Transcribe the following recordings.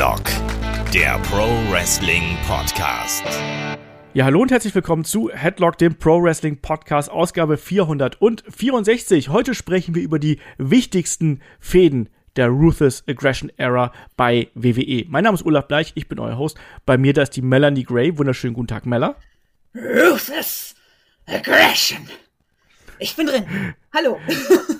Headlock, der Pro Wrestling Podcast. Ja, hallo und herzlich willkommen zu Headlock, dem Pro Wrestling Podcast, Ausgabe 464. Heute sprechen wir über die wichtigsten Fäden der Ruthless Aggression Era bei WWE. Mein Name ist Olaf Bleich, ich bin euer Host. Bei mir da ist die Melanie Gray. Wunderschönen guten Tag, Mella. Ruthless Aggression. Ich bin drin. Hallo.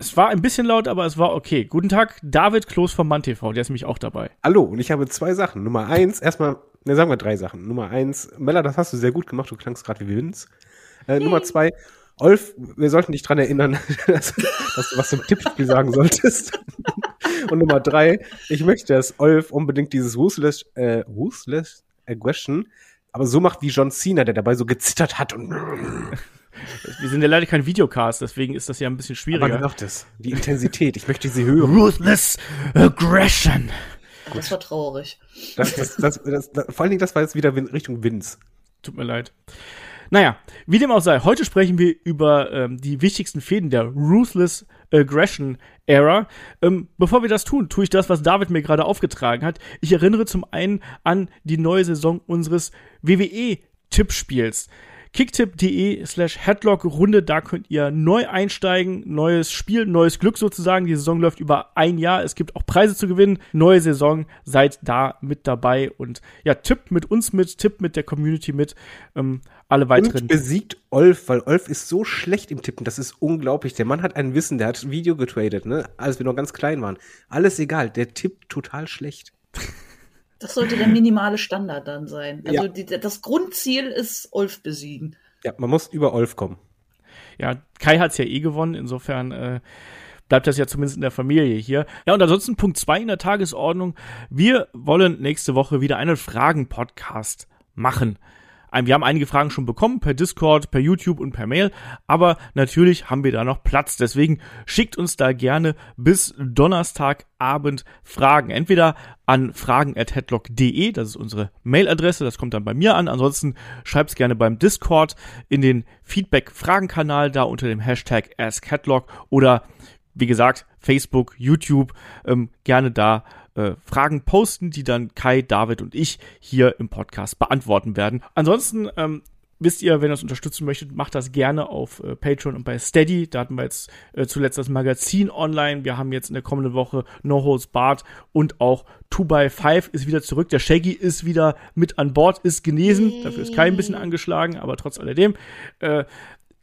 Es war ein bisschen laut, aber es war okay. Guten Tag, David Kloß vom Mann TV, der ist nämlich auch dabei. Hallo, und ich habe zwei Sachen. Nummer eins, erstmal, ne, sagen wir drei Sachen. Nummer eins, Mella, das hast du sehr gut gemacht, du klangst gerade wie Vince. Äh, Nummer zwei, Olf, wir sollten dich dran erinnern, dass, dass du was zum Tippspiel sagen solltest. und Nummer drei, ich möchte, dass Olf unbedingt dieses Ruthless, äh, Ruthless Aggression, aber so macht wie John Cena, der dabei so gezittert hat und Wir sind ja leider kein Videocast, deswegen ist das ja ein bisschen schwieriger. Aber genau das, die Intensität, ich möchte sie hören. Ruthless Aggression. Das war traurig. Das, das, das, das, das, vor allen Dingen, das war jetzt wieder Richtung Vince. Tut mir leid. Naja, wie dem auch sei, heute sprechen wir über ähm, die wichtigsten Fäden der Ruthless Aggression Era. Ähm, bevor wir das tun, tue ich das, was David mir gerade aufgetragen hat. Ich erinnere zum einen an die neue Saison unseres WWE-Tippspiels kicktip.de slash headlock-Runde, da könnt ihr neu einsteigen, neues Spiel, neues Glück sozusagen. Die Saison läuft über ein Jahr, es gibt auch Preise zu gewinnen. Neue Saison, seid da mit dabei und ja, tippt mit uns mit, tippt mit der Community mit. Ähm, alle weiteren. Und besiegt Olf, weil Olf ist so schlecht im Tippen, das ist unglaublich. Der Mann hat ein Wissen, der hat ein Video getradet, ne, als wir noch ganz klein waren. Alles egal, der tippt total schlecht. Das sollte der minimale Standard dann sein. Also Ja. die, das Grundziel ist Ulf besiegen. Ja, man muss über Olf kommen. Ja, Kai hat's ja eh gewonnen, insofern äh, bleibt das ja zumindest in der Familie hier. Ja, und ansonsten Punkt zwei in der Tagesordnung. Wir wollen nächste Woche wieder einen Fragen-Podcast machen. Wir haben einige Fragen schon bekommen, per Discord, per YouTube und per Mail, aber natürlich haben wir da noch Platz. Deswegen schickt uns da gerne bis Donnerstagabend Fragen. Entweder an fragen.headlock.de, das ist unsere Mailadresse, das kommt dann bei mir an. Ansonsten schreibt's gerne beim Discord in den Feedback-Fragen-Kanal da unter dem Hashtag AskHeadlock oder wie gesagt, Facebook, YouTube, ähm, gerne da äh, Fragen posten, die dann Kai, David und ich hier im Podcast beantworten werden. Ansonsten ähm, wisst ihr, wenn ihr uns unterstützen möchtet, macht das gerne auf äh, Patreon und bei Steady. Da hatten wir jetzt äh, zuletzt das Magazin online. Wir haben jetzt in der kommenden Woche No Holds Barred und auch 2x5 ist wieder zurück. Der Shaggy ist wieder mit an Bord, ist genesen. Dafür ist Kai ein bisschen angeschlagen, aber trotz alledem. Äh,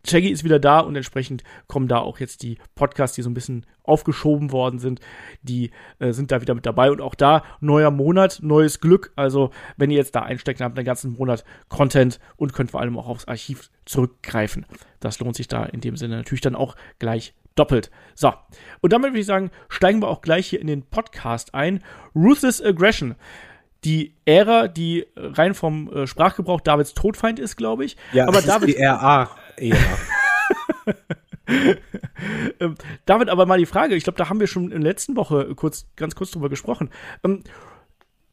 Shaggy ist wieder da und entsprechend kommen da auch jetzt die Podcasts, die so ein bisschen aufgeschoben worden sind, die äh, sind da wieder mit dabei und auch da neuer Monat, neues Glück. Also wenn ihr jetzt da einsteckt, dann habt ihr einen ganzen Monat Content und könnt vor allem auch aufs Archiv zurückgreifen. Das lohnt sich da in dem Sinne natürlich dann auch gleich doppelt. So, und damit würde ich sagen, steigen wir auch gleich hier in den Podcast ein. Ruthless Aggression. Die Ära, die rein vom äh, Sprachgebrauch Davids Todfeind ist, glaube ich. Ja, aber das ist David, die RA-Ära. Ähm, David, aber mal die Frage, ich glaube, da haben wir schon in der letzten Woche kurz, ganz kurz drüber gesprochen. Ähm,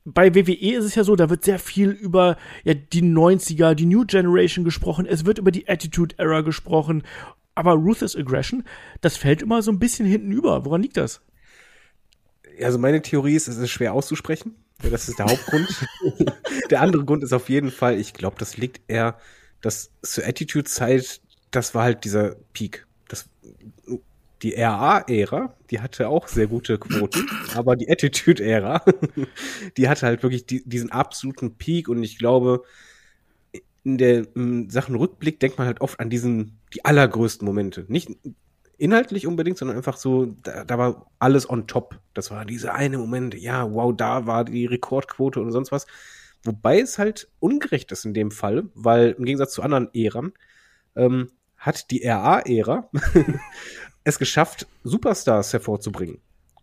bei WWE ist es ja so, da wird sehr viel über ja, die 90er, die New Generation gesprochen, es wird über die Attitude Era gesprochen, aber Ruthless Aggression, das fällt immer so ein bisschen hinten über. Woran liegt das? Also meine Theorie ist, es ist schwer auszusprechen. Das ist der Hauptgrund. der andere Grund ist auf jeden Fall, ich glaube, das liegt eher, dass zur Attitude-Zeit, das war halt dieser Peak. Das, die RA-Ära, die hatte auch sehr gute Quoten, aber die Attitude-Ära, die hatte halt wirklich die, diesen absoluten Peak und ich glaube, in der in Sachen Rückblick denkt man halt oft an diesen, die allergrößten Momente. Nicht inhaltlich unbedingt, sondern einfach so, da, da war alles on top. Das war diese eine Moment, ja, wow, da war die Rekordquote und sonst was. Wobei es halt ungerecht ist in dem Fall, weil im Gegensatz zu anderen Ähren ähm, hat die RA-Ära es geschafft, Superstars hervorzubringen.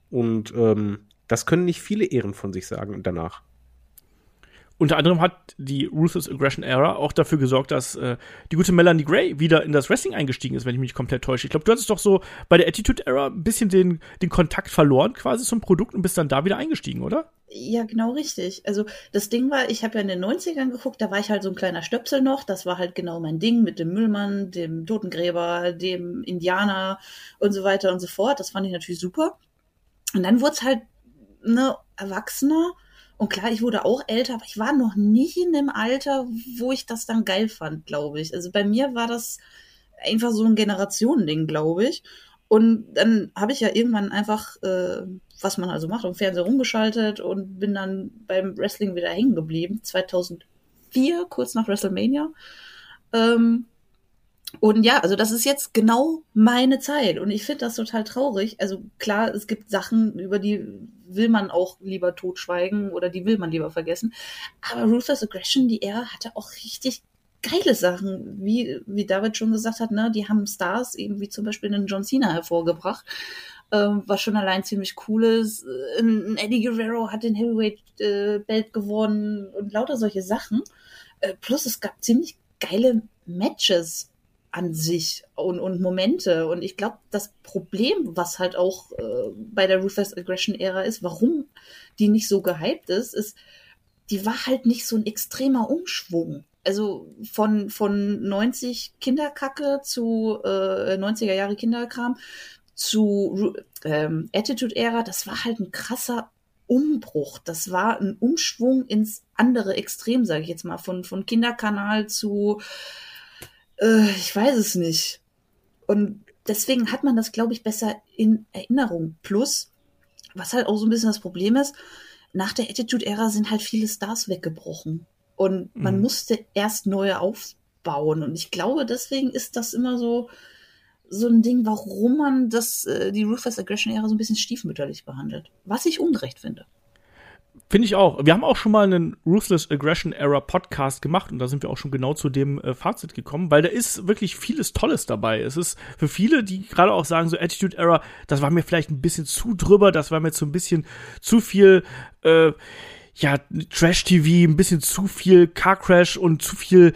Und ähm, das können nicht viele Ehren von sich sagen danach. Unter anderem hat die Ruthless Aggression Era auch dafür gesorgt, dass äh, die gute Melanie Gray wieder in das Wrestling eingestiegen ist, wenn ich mich komplett täusche. Ich glaube, du hattest doch so bei der Attitude Era ein bisschen den, den Kontakt verloren quasi zum Produkt und bist dann da wieder eingestiegen, oder? Ja, genau richtig. Also das Ding war, ich habe ja in den 90ern geguckt, da war ich halt so ein kleiner Stöpsel noch. Das war halt genau mein Ding mit dem Müllmann, dem Totengräber, dem Indianer und so weiter und so fort. Das fand ich natürlich super. Und dann wurde es halt ne, erwachsener. Und klar, ich wurde auch älter, aber ich war noch nicht in dem Alter, wo ich das dann geil fand, glaube ich. Also bei mir war das einfach so ein Generationending, glaube ich. Und dann habe ich ja irgendwann einfach, äh, was man also macht, am Fernseher rumgeschaltet und bin dann beim Wrestling wieder hängen geblieben. 2004, kurz nach WrestleMania. Ähm, und ja, also das ist jetzt genau meine Zeit und ich finde das total traurig. Also klar, es gibt Sachen, über die will man auch lieber totschweigen oder die will man lieber vergessen. Aber Ruthless Aggression, die Ära hatte auch richtig geile Sachen, wie, wie David schon gesagt hat, ne, die haben Stars, eben wie zum Beispiel einen John Cena hervorgebracht, ähm, was schon allein ziemlich cool ist. Ein Eddie Guerrero hat den Heavyweight-Belt äh, gewonnen und lauter solche Sachen. Äh, plus es gab ziemlich geile Matches an sich und, und Momente. Und ich glaube, das Problem, was halt auch äh, bei der Ruthless Aggression Ära ist, warum die nicht so gehypt ist, ist, die war halt nicht so ein extremer Umschwung. Also von, von 90 Kinderkacke zu äh, 90er Jahre Kinderkram zu ähm, Attitude-Ära, das war halt ein krasser Umbruch. Das war ein Umschwung ins andere Extrem, sage ich jetzt mal, von, von Kinderkanal zu äh, ich weiß es nicht. Und deswegen hat man das, glaube ich, besser in Erinnerung. Plus, was halt auch so ein bisschen das Problem ist, nach der Attitude-Ära sind halt viele Stars weggebrochen. Und man mhm. musste erst neue aufbauen. Und ich glaube, deswegen ist das immer so, so ein Ding, warum man das, äh, die Ruthless Aggression-Ära so ein bisschen stiefmütterlich behandelt. Was ich ungerecht finde. Finde ich auch. Wir haben auch schon mal einen Ruthless Aggression Era Podcast gemacht und da sind wir auch schon genau zu dem äh, Fazit gekommen, weil da ist wirklich vieles Tolles dabei. Es ist für viele, die gerade auch sagen, so Attitude Era, das war mir vielleicht ein bisschen zu drüber, das war mir so ein bisschen zu viel, äh, ja, Trash-TV, ein bisschen zu viel Car Crash und zu viel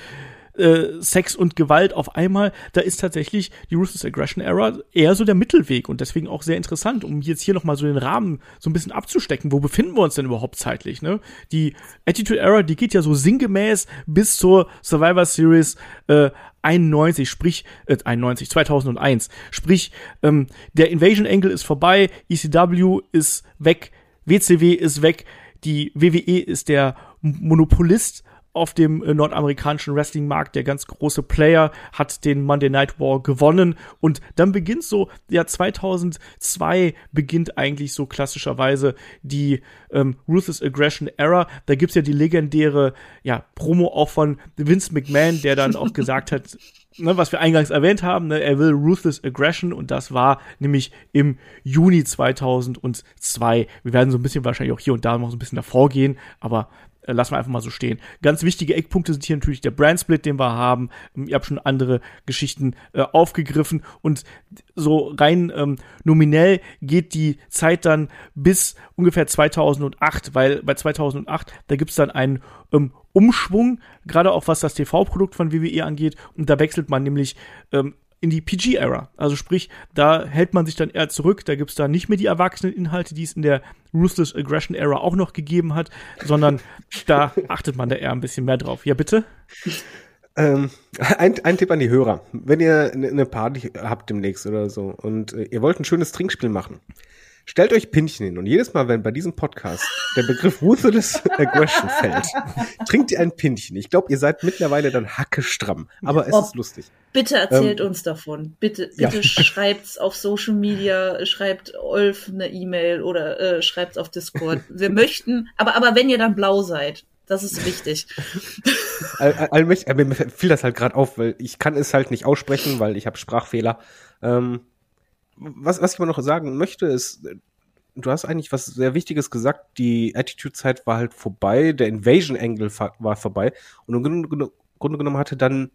äh, Sex und Gewalt auf einmal, da ist tatsächlich die Ruthless Aggression Era eher so der Mittelweg und deswegen auch sehr interessant, um jetzt hier nochmal so den Rahmen so ein bisschen abzustecken. Wo befinden wir uns denn überhaupt zeitlich? Ne? Die Attitude Era, die geht ja so sinngemäß bis zur Survivor Series äh, 91, sprich, äh, 91, 2001. Sprich, ähm, der Invasion Angle ist vorbei, ECW ist weg, WCW ist weg, die WWE ist der Monopolist auf dem äh, nordamerikanischen Wrestling-Markt. Der ganz große Player hat den Monday Night War gewonnen und dann beginnt so, ja 2002 beginnt eigentlich so klassischerweise die ähm, Ruthless Aggression Era. Da gibt's ja die legendäre ja, Promo auch von Vince McMahon, der dann auch gesagt hat, ne, was wir eingangs erwähnt haben, ne, er will Ruthless Aggression und das war nämlich im Juni 2002. Wir werden so ein bisschen wahrscheinlich auch hier und da noch so ein bisschen davor gehen, aber äh, lassen wir einfach mal so stehen. Ganz wichtige Eckpunkte sind hier natürlich der Brandsplit, den wir haben. Ähm, ihr habt schon andere Geschichten äh, aufgegriffen und so rein ähm, nominell geht die Zeit dann bis ungefähr 2008, weil bei 2008, da gibt's dann einen ähm, Umschwung, gerade auch was das TV-Produkt von WWE angeht und da wechselt man nämlich ähm, in die PG-Era. Also sprich, da hält man sich dann eher zurück, da gibt's da nicht mehr die erwachsenen Inhalte, die es in der Ruthless Aggression Era auch noch gegeben hat, sondern da achtet man da eher ein bisschen mehr drauf. Ja, bitte? Ähm, ein, ein Tipp an die Hörer. Wenn ihr eine Party habt demnächst oder so und äh, ihr wollt ein schönes Trinkspiel machen, Stellt euch Pinchen hin und jedes Mal, wenn bei diesem Podcast der Begriff Ruthless Aggression fällt, trinkt ihr ein Pinchen. Ich glaube, ihr seid mittlerweile dann hackestramm, aber es oh, ist lustig. Bitte erzählt ähm, uns davon. Bitte, bitte ja. schreibt's auf Social Media, schreibt Olf eine E-Mail oder äh, schreibt's auf Discord. Wir möchten, aber, aber wenn ihr dann blau seid, das ist wichtig. all, all, all, mir fiel das halt gerade auf, weil ich kann es halt nicht aussprechen, weil ich habe Sprachfehler. Ähm, was, was ich aber noch sagen möchte, ist, du hast eigentlich was sehr Wichtiges gesagt. Die Attitude-Zeit war halt vorbei, der Invasion-Angle war vorbei. Und im Grunde, Grunde genommen hatte dann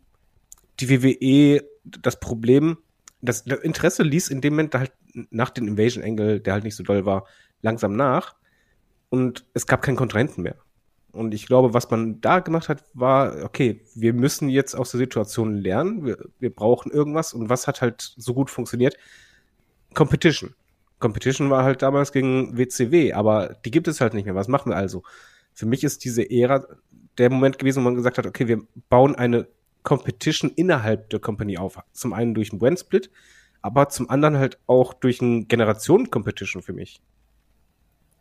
die WWE das Problem, das, das Interesse ließ in dem Moment halt nach dem Invasion-Angle, der halt nicht so doll war, langsam nach. Und es gab keinen Kontrahenten mehr. Und ich glaube, was man da gemacht hat, war, okay, wir müssen jetzt aus der Situation lernen, wir, wir brauchen irgendwas. Und was hat halt so gut funktioniert? Competition. Competition war halt damals gegen WCW, aber die gibt es halt nicht mehr. Was machen wir also? Für mich ist diese Ära der Moment gewesen, wo man gesagt hat, okay, wir bauen eine Competition innerhalb der Company auf. Zum einen durch einen Brand-Split, aber zum anderen halt auch durch ein Generationen-Competition für mich.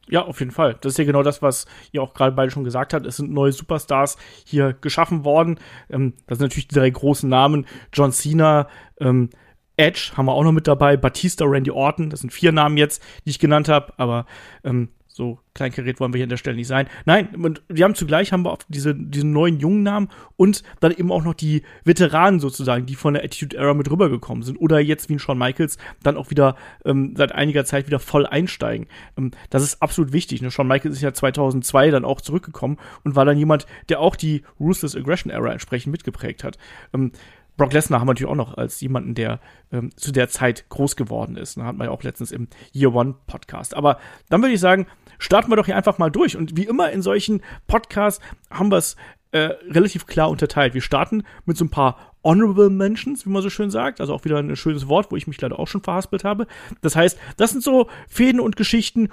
Ja, auf jeden Fall. Das ist ja genau das, was ihr auch gerade beide schon gesagt habt. Es sind neue Superstars hier geschaffen worden. Ähm, das sind natürlich die drei großen Namen. John Cena, ähm, Edge haben wir auch noch mit dabei, Batista, Randy Orton, das sind vier Namen jetzt, die ich genannt habe, aber ähm, so kleinkariert wollen wir hier an der Stelle nicht sein. Nein, und wir haben zugleich haben wir auch diese, diesen neuen jungen Namen und dann eben auch noch die Veteranen sozusagen, die von der Attitude Era mit rübergekommen sind oder jetzt wie ein Shawn Michaels dann auch wieder ähm, seit einiger Zeit wieder voll einsteigen. Ähm, das ist absolut wichtig. Ne? Shawn Michaels ist ja 2002 dann auch zurückgekommen und war dann jemand, der auch die Ruthless Aggression Era entsprechend mitgeprägt hat. Ähm, Brock Lesnar haben wir natürlich auch noch als jemanden, der ähm, zu der Zeit groß geworden ist. Da hatten wir ja auch letztens im Year One Podcast. Aber dann würde ich sagen, starten wir doch hier einfach mal durch. Und wie immer in solchen Podcasts haben wir es äh, relativ klar unterteilt. Wir starten mit so ein paar Honorable Mentions, wie man so schön sagt. Also auch wieder ein schönes Wort, wo ich mich leider auch schon verhaspelt habe. Das heißt, das sind so Fäden und Geschichten,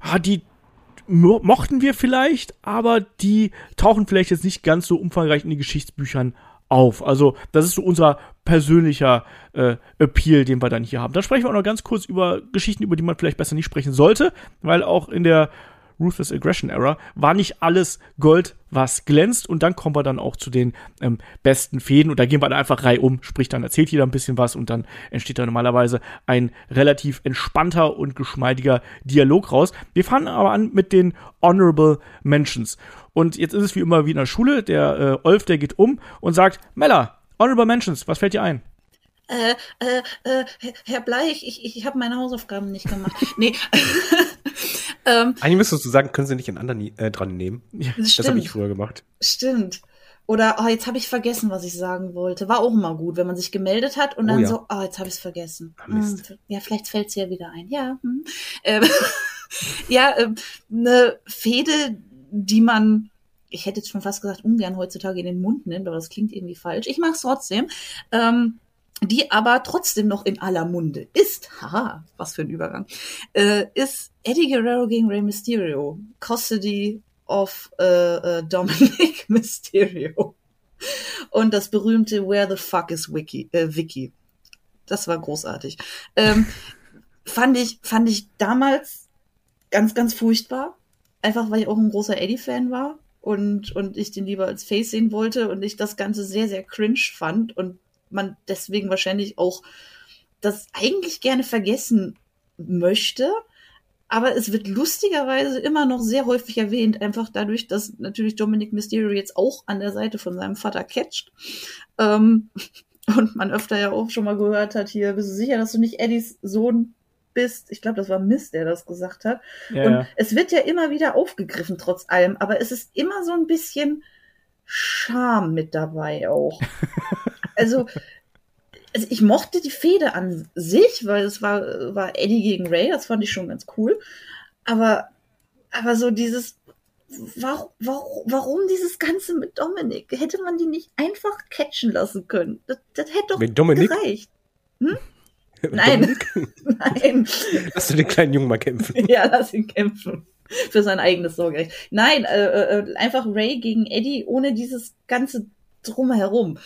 ah, die mochten wir vielleicht, aber die tauchen vielleicht jetzt nicht ganz so umfangreich in die Geschichtsbüchern auf. Also, das ist so unser persönlicher äh, Appeal, den wir dann hier haben. Dann sprechen wir auch noch ganz kurz über Geschichten, über die man vielleicht besser nicht sprechen sollte, weil auch in der Ruthless Aggression Era war nicht alles Gold, was glänzt. Und dann kommen wir dann auch zu den ähm, besten Fäden. Und da gehen wir dann einfach rei um. Sprich, dann erzählt jeder ein bisschen was und dann entsteht da normalerweise ein relativ entspannter und geschmeidiger Dialog raus. Wir fangen aber an mit den Honorable Mentions. Und jetzt ist es wie immer wie in der Schule. Der äh, Olf, der geht um und sagt, Mella, Honorable Mentions, was fällt dir ein? Äh, äh, äh, Herr Bleich, ich, ich habe meine Hausaufgaben nicht gemacht. nee. ähm, Eigentlich müsstest du sagen, können Sie nicht einen anderen äh, dran nehmen. Ja, das habe ich früher gemacht. Stimmt. Oder, oh, jetzt habe ich vergessen, was ich sagen wollte. War auch immer gut, wenn man sich gemeldet hat und oh, dann ja. so, oh, jetzt habe ich es vergessen. Hm, ja, vielleicht fällt es ja wieder ein. Ja. Hm. Ähm, ja, ähm, eine Fehde, die man, ich hätte jetzt schon fast gesagt, ungern heutzutage in den Mund nimmt, aber das klingt irgendwie falsch. Ich mache es trotzdem. Ähm, die aber trotzdem noch in aller Munde ist, haha, was für ein Übergang, äh, ist Eddie Guerrero gegen Rey Mysterio, Custody of äh, äh, Dominic Mysterio. Und das berühmte Where the fuck is Wiki, äh, Vicky. Das war großartig. Ähm, fand ich, fand ich damals ganz, ganz furchtbar. Einfach weil ich auch ein großer Eddie-Fan war und, und ich den lieber als Face sehen wollte und ich das Ganze sehr, sehr cringe fand und man deswegen wahrscheinlich auch das eigentlich gerne vergessen möchte. Aber es wird lustigerweise immer noch sehr häufig erwähnt, einfach dadurch, dass natürlich Dominic Mysterio jetzt auch an der Seite von seinem Vater catcht. Ähm, und man öfter ja auch schon mal gehört hat, hier, bist du sicher, dass du nicht Eddies Sohn bist? Ich glaube, das war Mist, der das gesagt hat. Ja, und ja. es wird ja immer wieder aufgegriffen, trotz allem, aber es ist immer so ein bisschen Scham mit dabei auch. also, also ich mochte die Fehde an sich, weil es war, war Eddie gegen Ray, das fand ich schon ganz cool. Aber, aber so dieses, warum, warum, warum dieses Ganze mit Dominik? Hätte man die nicht einfach catchen lassen können? Das, das hätte doch Dominik? gereicht. Hm? Nein. Nein. Lass du den kleinen Jungen mal kämpfen. Ja, lass ihn kämpfen. Für sein eigenes Sorgerecht. Nein, äh, äh, einfach Ray gegen Eddie ohne dieses ganze Drumherum.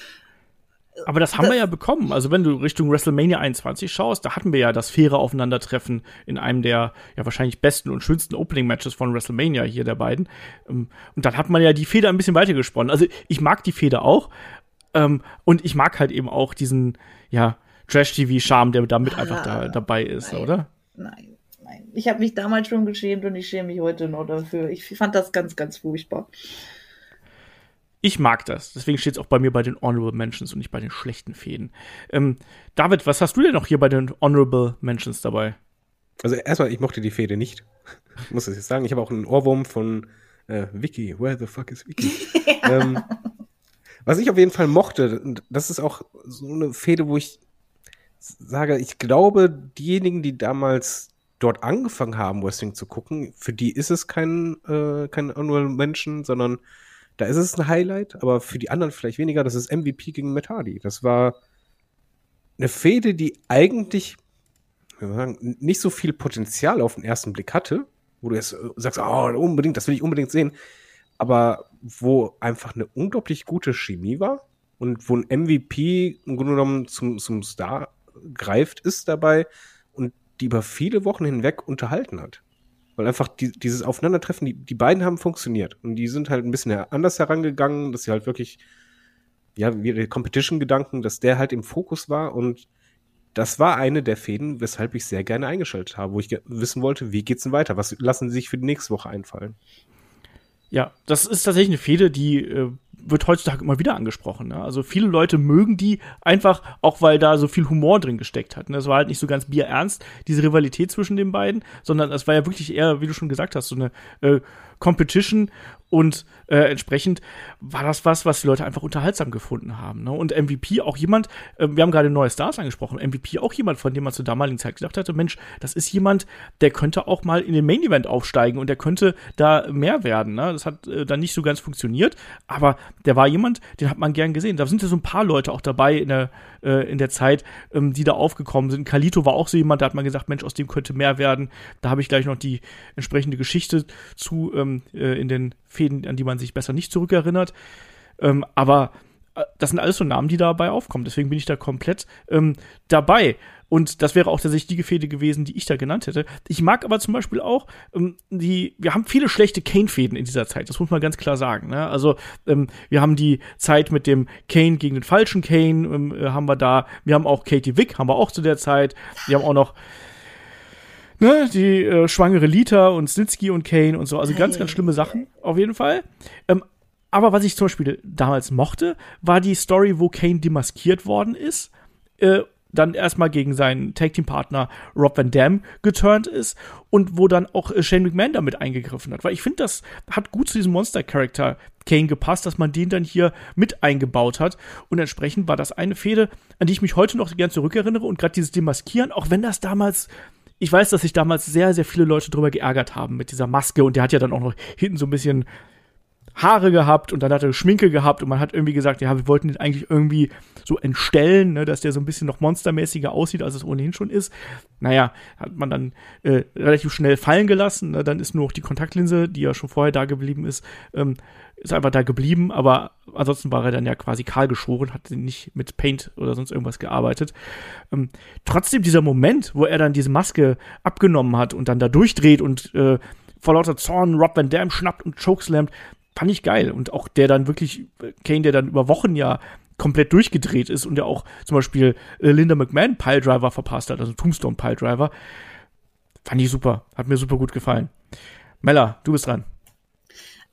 Aber das haben das, wir ja bekommen. Also wenn du Richtung WrestleMania 21 schaust, da hatten wir ja das faire Aufeinandertreffen in einem der ja wahrscheinlich besten und schönsten Opening-Matches von WrestleMania hier der beiden. Ähm, und dann hat man ja die Feder ein bisschen weitergesponnen. Also ich mag die Feder auch. Ähm, und ich mag halt eben auch diesen, ja, Trash-TV-Charme, der damit ah, einfach da, dabei ist, nein, oder? Nein, nein. Ich habe mich damals schon geschämt und ich schäme mich heute noch dafür. Ich fand das ganz, ganz furchtbar. Ich mag das. Deswegen steht es auch bei mir bei den Honorable Mentions und nicht bei den schlechten Fäden. Ähm, David, was hast du denn noch hier bei den Honorable Mentions dabei? Also erstmal, ich mochte die Fäde nicht. Ich muss das jetzt sagen. Ich habe auch einen Ohrwurm von äh, Vicky. Where the fuck is Vicky? ja. ähm, was ich auf jeden Fall mochte, und das ist auch so eine Fäde, wo ich sage, ich glaube, diejenigen, die damals dort angefangen haben, Wrestling zu gucken, für die ist es kein, äh, kein Honorable Mention, sondern da ist es ein Highlight, aber für die anderen vielleicht weniger. Das ist MVP gegen Matt Hardy. Das war eine Fehde, die eigentlich sagen, nicht so viel Potenzial auf den ersten Blick hatte, wo du jetzt äh, sagst, oh, unbedingt, das will ich unbedingt sehen, aber wo einfach eine unglaublich gute Chemie war und wo ein MVP im Grunde genommen zum, zum Star greift, ist dabei und die über viele Wochen hinweg unterhalten hat. Weil einfach die, dieses Aufeinandertreffen, die, die beiden haben funktioniert. Und die sind halt ein bisschen anders herangegangen, dass sie halt wirklich, ja, der Competition-Gedanken, dass der halt im Fokus war und das war eine der Fäden, weshalb ich sehr gerne eingeschaltet habe, wo ich wissen wollte, wie geht's denn weiter? Was lassen sie sich für die nächste Woche einfallen? Ja, das ist tatsächlich eine Fehde, die äh, wird heutzutage immer wieder angesprochen. Ne? Also viele Leute mögen die einfach, auch weil da so viel Humor drin gesteckt hat. Ne? Das war halt nicht so ganz bierernst, diese Rivalität zwischen den beiden, sondern es war ja wirklich eher, wie du schon gesagt hast, so eine äh, Competition und äh, entsprechend war das was, was die Leute einfach unterhaltsam gefunden haben. Ne? Und MVP auch jemand, äh, wir haben gerade neue Stars angesprochen, MVP auch jemand, von dem man zur damaligen Zeit gedacht hatte, Mensch, das ist jemand, der könnte auch mal in den Main Event aufsteigen und der könnte da mehr werden. Ne? Das hat äh, dann nicht so ganz funktioniert, aber der war jemand, den hat man gern gesehen. Da sind ja so ein paar Leute auch dabei in der, äh, in der Zeit, ähm, die da aufgekommen sind. Kalito war auch so jemand, da hat man gesagt, Mensch, aus dem könnte mehr werden. Da habe ich gleich noch die entsprechende Geschichte zu ähm, äh, in den Fäden, an die man sich besser nicht zurückerinnert. Ähm, aber äh, das sind alles so Namen, die dabei aufkommen. Deswegen bin ich da komplett ähm, dabei. Und das wäre auch tatsächlich die Gefäde gewesen, die ich da genannt hätte. Ich mag aber zum Beispiel auch ähm, die, wir haben viele schlechte Kane-Fäden in dieser Zeit, das muss man ganz klar sagen. Ne? Also ähm, wir haben die Zeit mit dem Kane gegen den falschen Kane, ähm, äh, haben wir da. Wir haben auch Katie Wick, haben wir auch zu der Zeit. Wir haben auch noch ne, die äh, schwangere Lita und Snitsky und Kane und so. Also ganz, ganz schlimme Sachen, auf jeden Fall. Ähm, aber was ich zum Beispiel damals mochte, war die Story, wo Kane demaskiert worden ist. Äh, dann erstmal gegen seinen Tag-Team-Partner Rob Van Dam geturnt ist und wo dann auch äh, Shane McMahon damit eingegriffen hat. Weil ich finde, das hat gut zu diesem Monster-Charakter Kane gepasst, dass man den dann hier mit eingebaut hat. Und entsprechend war das eine Fehde, an die ich mich heute noch gern zurückerinnere und gerade dieses Demaskieren, auch wenn das damals ich weiß, dass sich damals sehr, sehr viele Leute drüber geärgert haben mit dieser Maske und der hat ja dann auch noch hinten so ein bisschen Haare gehabt und dann hat er Schminke gehabt und man hat irgendwie gesagt, ja, wir wollten den eigentlich irgendwie so entstellen, ne, dass der so ein bisschen noch monstermäßiger aussieht, als es ohnehin schon ist. Naja, hat man dann äh, relativ schnell fallen gelassen. Ne, dann ist nur noch die Kontaktlinse, die ja schon vorher da geblieben ist, ähm, ist einfach da geblieben, aber ansonsten war er dann ja quasi kahl geschoren, hat nicht mit Paint oder sonst irgendwas gearbeitet. Ähm, trotzdem dieser Moment, wo er dann diese Maske abgenommen hat und dann da durchdreht und äh, vor lauter Zorn Rob Van Dam schnappt und chokeslammt, fand ich geil. Und auch der dann wirklich, Kane, der dann über Wochen ja komplett durchgedreht ist und der auch zum Beispiel äh, Linda McMahon Piledriver verpasst hat, also Tombstone Piledriver, fand ich super. Hat mir super gut gefallen. Mella, du bist dran.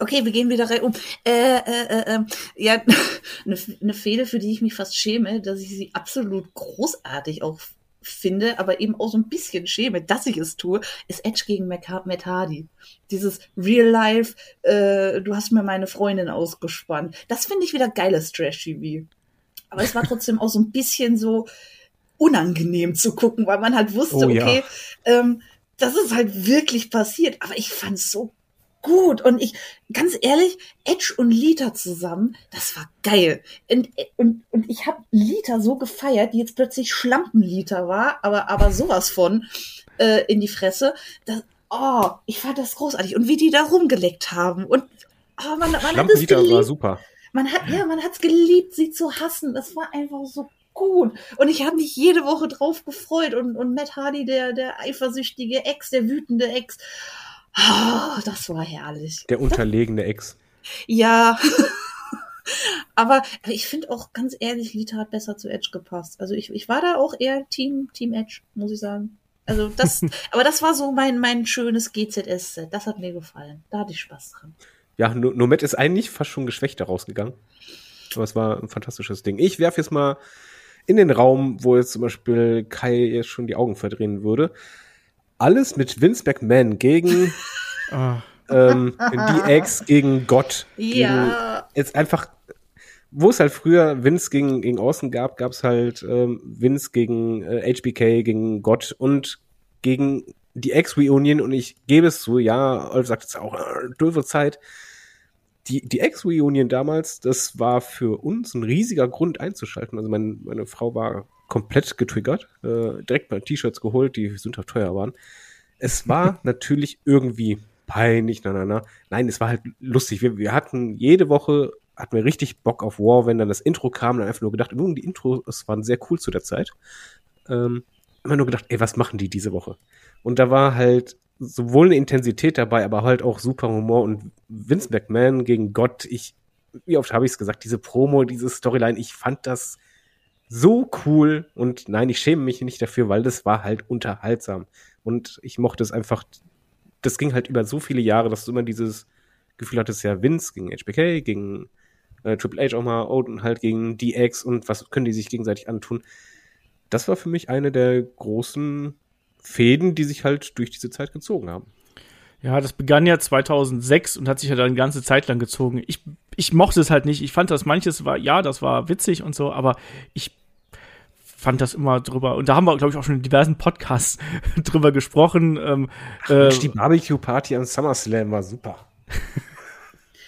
Okay, wir gehen wieder rein um. Äh, äh, äh, ähm, ja, eine, eine Fehde, für die ich mich fast schäme, dass ich sie absolut großartig auch finde, aber eben auch so ein bisschen schäme, dass ich es tue, ist Edge gegen Matt Hardy. Dieses Real Life, äh, du hast mir meine Freundin ausgespannt. Das finde ich wieder geiles Trash-TV. Aber es war trotzdem auch so ein bisschen so unangenehm zu gucken, weil man halt wusste, oh, okay, ja. ähm, das ist halt wirklich passiert. Aber ich fand es so gut. Und ich, ganz ehrlich, Edge und Lita zusammen, das war geil. Und, und, und ich habe Lita so gefeiert, die jetzt plötzlich Schlampenlita war, aber, aber sowas von äh, in die Fresse. Das, oh, ich fand das großartig. Und wie die da rumgeleckt haben. Und oh, man, man hat es geliebt. war super. Man hat, ja, man hat's geliebt, sie zu hassen. Das war einfach so gut. Und ich habe mich jede Woche drauf gefreut. Und, und Matt Hardy, der, der eifersüchtige Ex, der wütende Ex. Oh, das war herrlich. Der unterlegene Ex. ja. aber ich finde auch ganz ehrlich, Lita hat besser zu Edge gepasst. Also ich, ich war da auch eher Team, Team Edge, muss ich sagen. Also das, aber das war so mein, mein schönes GZS-Set. Das hat mir gefallen. Da hatte ich Spaß dran. Ja, Nomad ist eigentlich fast schon geschwächter rausgegangen. Aber es war ein fantastisches Ding. Ich werfe jetzt mal in den Raum, wo jetzt zum Beispiel Kai jetzt schon die Augen verdrehen würde alles mit Vince McMahon gegen oh. ähm, DX gegen Gott. Ja. Gegen, jetzt einfach, wo es halt früher Vince gegen, gegen Austin gab, gab es halt ähm, Vince gegen äh, HBK, gegen Gott und gegen die Ex-Reunion und ich gebe es zu, ja, Olf sagt es auch, äh, doofe Zeit. Die, die Ex-Reunion damals, das war für uns ein riesiger Grund einzuschalten. Also mein, meine Frau war komplett getriggert, äh, direkt mal T-Shirts geholt, die sündhaft teuer waren. Es war natürlich irgendwie peinlich, na, na, na. Nein, es war halt lustig. Wir, wir hatten jede Woche, hatten wir richtig Bock auf War, wenn dann das Intro kam, dann einfach nur gedacht, die Intros waren sehr cool zu der Zeit. Ähm, immer nur gedacht, ey, was machen die diese Woche? Und da war halt sowohl eine Intensität dabei, aber halt auch super Humor und Vince McMahon gegen Gott. Ich, wie oft habe ich es gesagt, diese Promo, diese Storyline, ich fand das so cool und nein, ich schäme mich nicht dafür, weil das war halt unterhaltsam und ich mochte es einfach. Das ging halt über so viele Jahre, dass du immer dieses Gefühl hattest, ja, Vince gegen HBK, gegen äh, Triple H auch mal, und halt gegen DX und was können die sich gegenseitig antun. Das war für mich eine der großen Fäden, die sich halt durch diese Zeit gezogen haben. Ja, das begann ja 2006 und hat sich ja dann eine ganze Zeit lang gezogen. Ich, ich mochte es halt nicht. Ich fand, dass manches war, ja, das war witzig und so, aber ich fand das immer drüber. Und da haben wir, glaube ich, auch schon in diversen Podcasts drüber gesprochen. Ähm, äh, die Barbecue-Party am SummerSlam war super.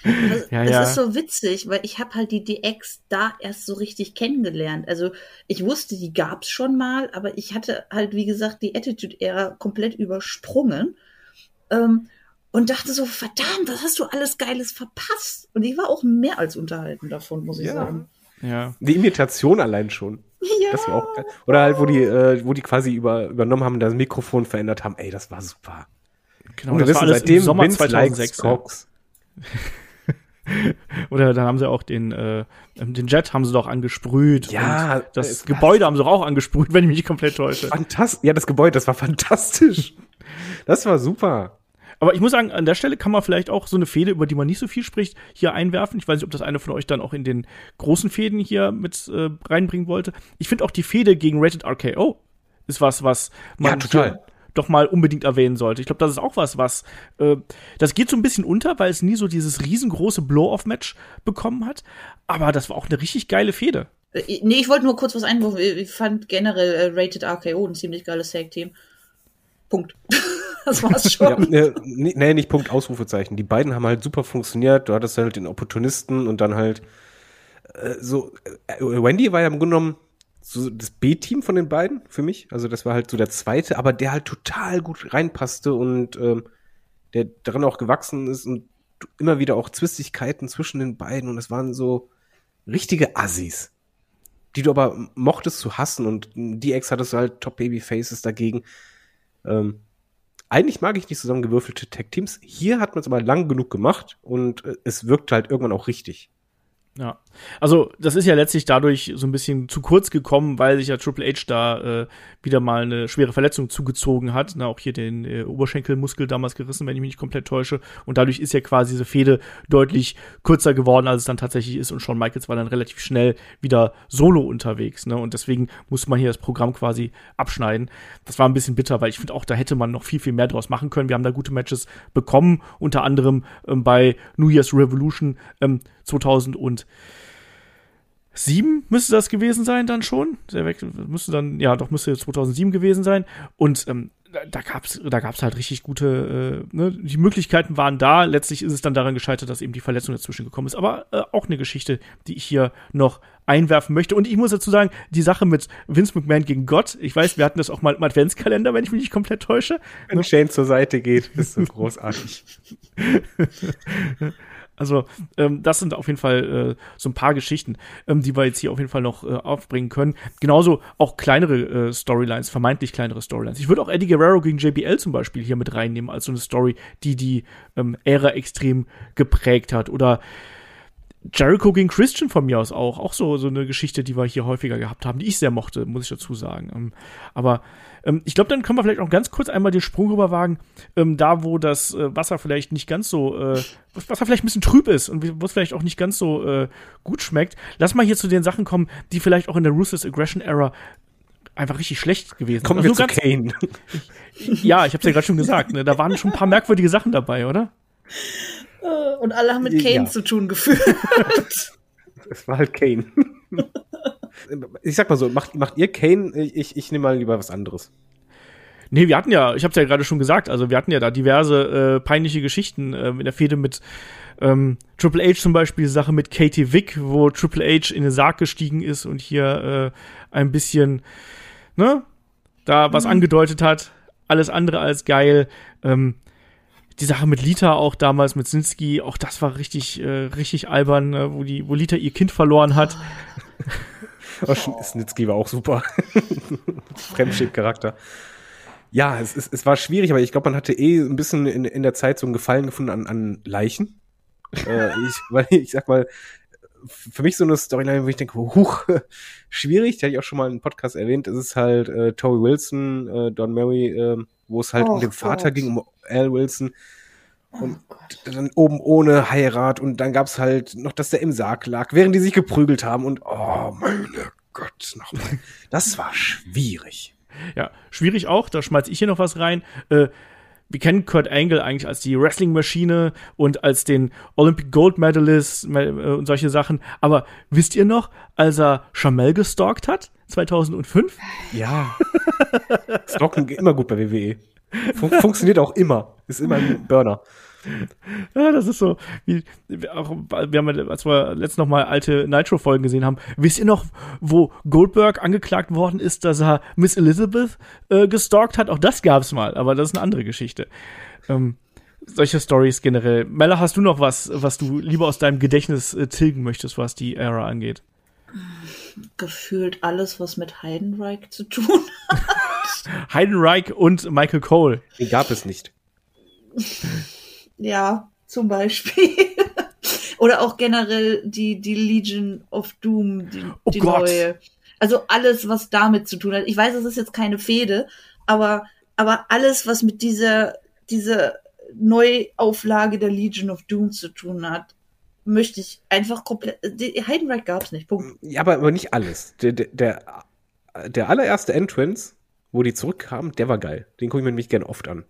Das, ja, ja. ist so witzig, weil ich habe halt die DX da erst so richtig kennengelernt. Also ich wusste, die gab's schon mal, aber ich hatte halt, wie gesagt, die Attitude-Ära komplett übersprungen. Ähm, und dachte so, verdammt, was hast du alles Geiles verpasst? Und ich war auch mehr als unterhalten davon, muss ich ja. sagen. Ja. Die Imitation allein schon. Ja. Das war auch geil. Oder halt, wo die, äh, wo die quasi über, übernommen haben, das Mikrofon verändert haben. Ey, das war super. Genau, und wir wissen seitdem Sommer Vince 2006. Ja. Oder dann haben sie auch den, äh, den Jet haben sie doch angesprüht. Ja. das äh, Gebäude haben sie auch angesprüht, wenn ich mich nicht komplett täusche. Fantastisch. Ja, das Gebäude, das war fantastisch. das war super. Aber ich muss sagen, an der Stelle kann man vielleicht auch so eine Fehde, über die man nicht so viel spricht, hier einwerfen. Ich weiß nicht, ob das einer von euch dann auch in den großen Fäden hier mit äh, reinbringen wollte. Ich finde auch die Fehde gegen Rated RKO ist was, was man ja, total doch mal unbedingt erwähnen sollte. Ich glaube, das ist auch was, was äh, das geht so ein bisschen unter, weil es nie so dieses riesengroße Blow-off-Match bekommen hat. Aber das war auch eine richtig geile Fehde. Äh, nee, ich wollte nur kurz was einwurfen. Ich fand generell äh, Rated RKO ein ziemlich geiles Tag-Team. Punkt. das war's schon. ja, nee, nicht Punkt, Ausrufezeichen. Die beiden haben halt super funktioniert. Du hattest halt den Opportunisten und dann halt äh, so. Äh, Wendy war ja im Grunde genommen so das B-Team von den beiden für mich. Also das war halt so der zweite, aber der halt total gut reinpasste und ähm, der daran auch gewachsen ist und immer wieder auch Zwistigkeiten zwischen den beiden und es waren so richtige Assis, die du aber mochtest zu hassen und die Ex hattest du halt Top Baby Faces dagegen. Ähm, eigentlich mag ich nicht zusammengewürfelte Tag Teams. Hier hat man es aber lang genug gemacht und äh, es wirkt halt irgendwann auch richtig. Ja, also das ist ja letztlich dadurch so ein bisschen zu kurz gekommen, weil sich ja Triple H da äh, wieder mal eine schwere Verletzung zugezogen hat. Na, auch hier den äh, Oberschenkelmuskel damals gerissen, wenn ich mich nicht komplett täusche. Und dadurch ist ja quasi diese Fehde deutlich kürzer geworden, als es dann tatsächlich ist. Und Shawn Michaels war dann relativ schnell wieder solo unterwegs. Ne? Und deswegen muss man hier das Programm quasi abschneiden. Das war ein bisschen bitter, weil ich finde auch, da hätte man noch viel, viel mehr draus machen können. Wir haben da gute Matches bekommen, unter anderem ähm, bei New Year's Revolution ähm, 2007 müsste das gewesen sein dann schon. Der Wechsel müsste dann, ja, doch müsste 2007 gewesen sein. Und ähm, da gab's, da gab's halt richtig gute, äh, ne, die Möglichkeiten waren da. Letztlich ist es dann daran gescheitert, dass eben die Verletzung dazwischen gekommen ist. Aber äh, auch eine Geschichte, die ich hier noch einwerfen möchte. Und ich muss dazu sagen, die Sache mit Vince McMahon gegen Gott, ich weiß, wir hatten das auch mal im Adventskalender, wenn ich mich nicht komplett täusche. Wenn Shane zur Seite geht, ist so großartig. Also ähm, das sind auf jeden Fall äh, so ein paar Geschichten, ähm, die wir jetzt hier auf jeden Fall noch äh, aufbringen können. Genauso auch kleinere äh, Storylines, vermeintlich kleinere Storylines. Ich würde auch Eddie Guerrero gegen JBL zum Beispiel hier mit reinnehmen als so eine Story, die die ähm, Ära extrem geprägt hat. Oder Jericho gegen Christian von mir aus auch. Auch so, so eine Geschichte, die wir hier häufiger gehabt haben, die ich sehr mochte, muss ich dazu sagen. Ähm, aber ähm, ich glaube, dann können wir vielleicht auch ganz kurz einmal den Sprung rüber wagen, ähm, da wo das äh, Wasser vielleicht nicht ganz so, äh, was Wasser vielleicht ein bisschen trüb ist und wo es vielleicht auch nicht ganz so äh, gut schmeckt. Lass mal hier zu den Sachen kommen, die vielleicht auch in der Ruthless Aggression Era einfach richtig schlecht gewesen Kommen sind. Kommen also wir zu Kane. Ich, ja, ich habe es ja gerade schon gesagt. Ne? Da waren schon ein paar merkwürdige Sachen dabei, oder? Äh, und alle haben mit Kane ja. zu tun gefühlt. Es war halt Kane. Ich sag mal so, macht, macht ihr Kane? Ich, ich nehme mal lieber was anderes. Nee, wir hatten ja, ich hab's ja gerade schon gesagt, also wir hatten ja da diverse äh, peinliche Geschichten äh, in der Fehde mit ähm, Triple H zum Beispiel, Sache mit Katie Vick, wo Triple H in den Sarg gestiegen ist und hier äh, ein bisschen, ne, da was mhm. angedeutet hat. Alles andere als geil. Ähm, die Sache mit Lita auch damals mit Sinski, auch das war richtig, äh, richtig albern, äh, wo die, wo Lita ihr Kind verloren hat. Oh. Snitsky war auch super. Fremdschäd-Charakter. Ja, es, es, es war schwierig, aber ich glaube, man hatte eh ein bisschen in, in der Zeit so einen Gefallen gefunden an, an Leichen. äh, ich, weil ich sag mal, für mich so eine Storyline, wo ich denke, huch, schwierig, die hatte ich auch schon mal im Podcast erwähnt, es ist halt äh, Tori Wilson, äh, Don Mary, äh, wo es halt Oh um den Vater Gott. ging, um Al Wilson Oh Gott. dann oben ohne Heirat und dann gab's halt noch, dass der im Sarg lag, während die sich geprügelt haben und oh meine Gott, nochmal. Das war schwierig. Ja, schwierig auch, da schmeiß ich hier noch was rein. Äh, wir kennen Kurt Angle eigentlich als die Wrestling-Maschine und als den Olympic Gold Medalist me- äh, und solche Sachen. Aber wisst ihr noch, als er Chamel gestalkt hat, 2005? Ja. Stalken geht immer gut bei WWE. Fun funktioniert auch immer. Ist immer ein Burner. Ja, das ist so, wie, wie auch, wir haben, ja, als wir letztens noch mal alte Nitro-Folgen gesehen haben, wisst ihr noch, wo Goldberg angeklagt worden ist, dass er Miss Elizabeth äh, gestalkt hat? Auch das gab's mal, aber das ist eine andere Geschichte. Ähm, solche Stories generell. Mella, hast du noch was, was du lieber aus deinem Gedächtnis äh, tilgen möchtest, was die Ära angeht? Gefühlt alles, was mit Heidenreich zu tun hat. Heidenreich und Michael Cole. Den gab es nicht. Ja, zum Beispiel. Oder auch generell die, die Legion of Doom, die, Oh die neue. Also alles, was damit zu tun hat. Ich weiß, es ist jetzt keine Fehde, aber, aber alles, was mit dieser, dieser Neuauflage der Legion of Doom zu tun hat, möchte ich einfach komplett. Heidenreich gab's nicht. Punkt. Ja, aber, aber nicht alles. Der, der, der, der allererste Entrance, wo die zurückkamen, der war geil. Den gucke ich mir nämlich gern oft an.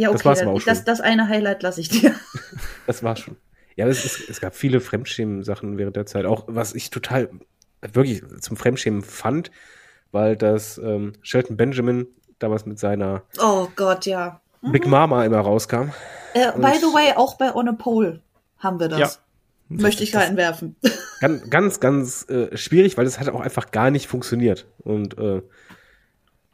Ja, Das okay, war's aber dann, auch das, schon. das eine Highlight lasse ich dir. Das war schon. Ja, es, es, es gab viele Fremdschämen-Sachen während der Zeit. Auch was ich total wirklich zum Fremdschämen fand, weil das ähm, Shelton Benjamin damals mit seiner Oh Gott, ja. Big Mama immer rauskam. Äh, by the way, auch bei On a Pole haben wir das. Ja. Möchte ich reinwerfen. Ganz, ganz, ganz äh, schwierig, weil es hat auch einfach gar nicht funktioniert. Und äh,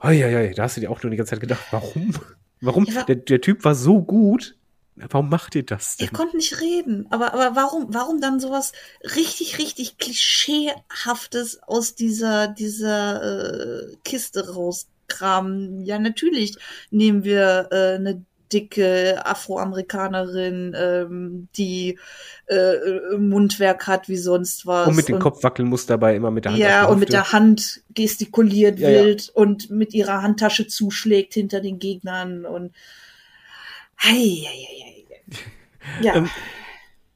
oi, oi, oi, da hast du dir auch nur die ganze Zeit gedacht, warum? Warum? Ja. Der, der Typ war so gut. Warum macht ihr das Er denn? konnte nicht reden. Aber, aber warum, warum dann sowas richtig, richtig Klischeehaftes aus dieser, dieser äh, Kiste rauskramen? Ja, natürlich nehmen wir äh, eine dicke Afroamerikanerin, ähm, die äh, Mundwerk hat wie sonst was. Und mit dem Kopf wackeln muss dabei immer mit der Hand. Ja, auf und mit der Hand gestikuliert Ja, ja. wild und mit ihrer Handtasche zuschlägt hinter den Gegnern und hei, hei, hei, hei. Ja, Ähm,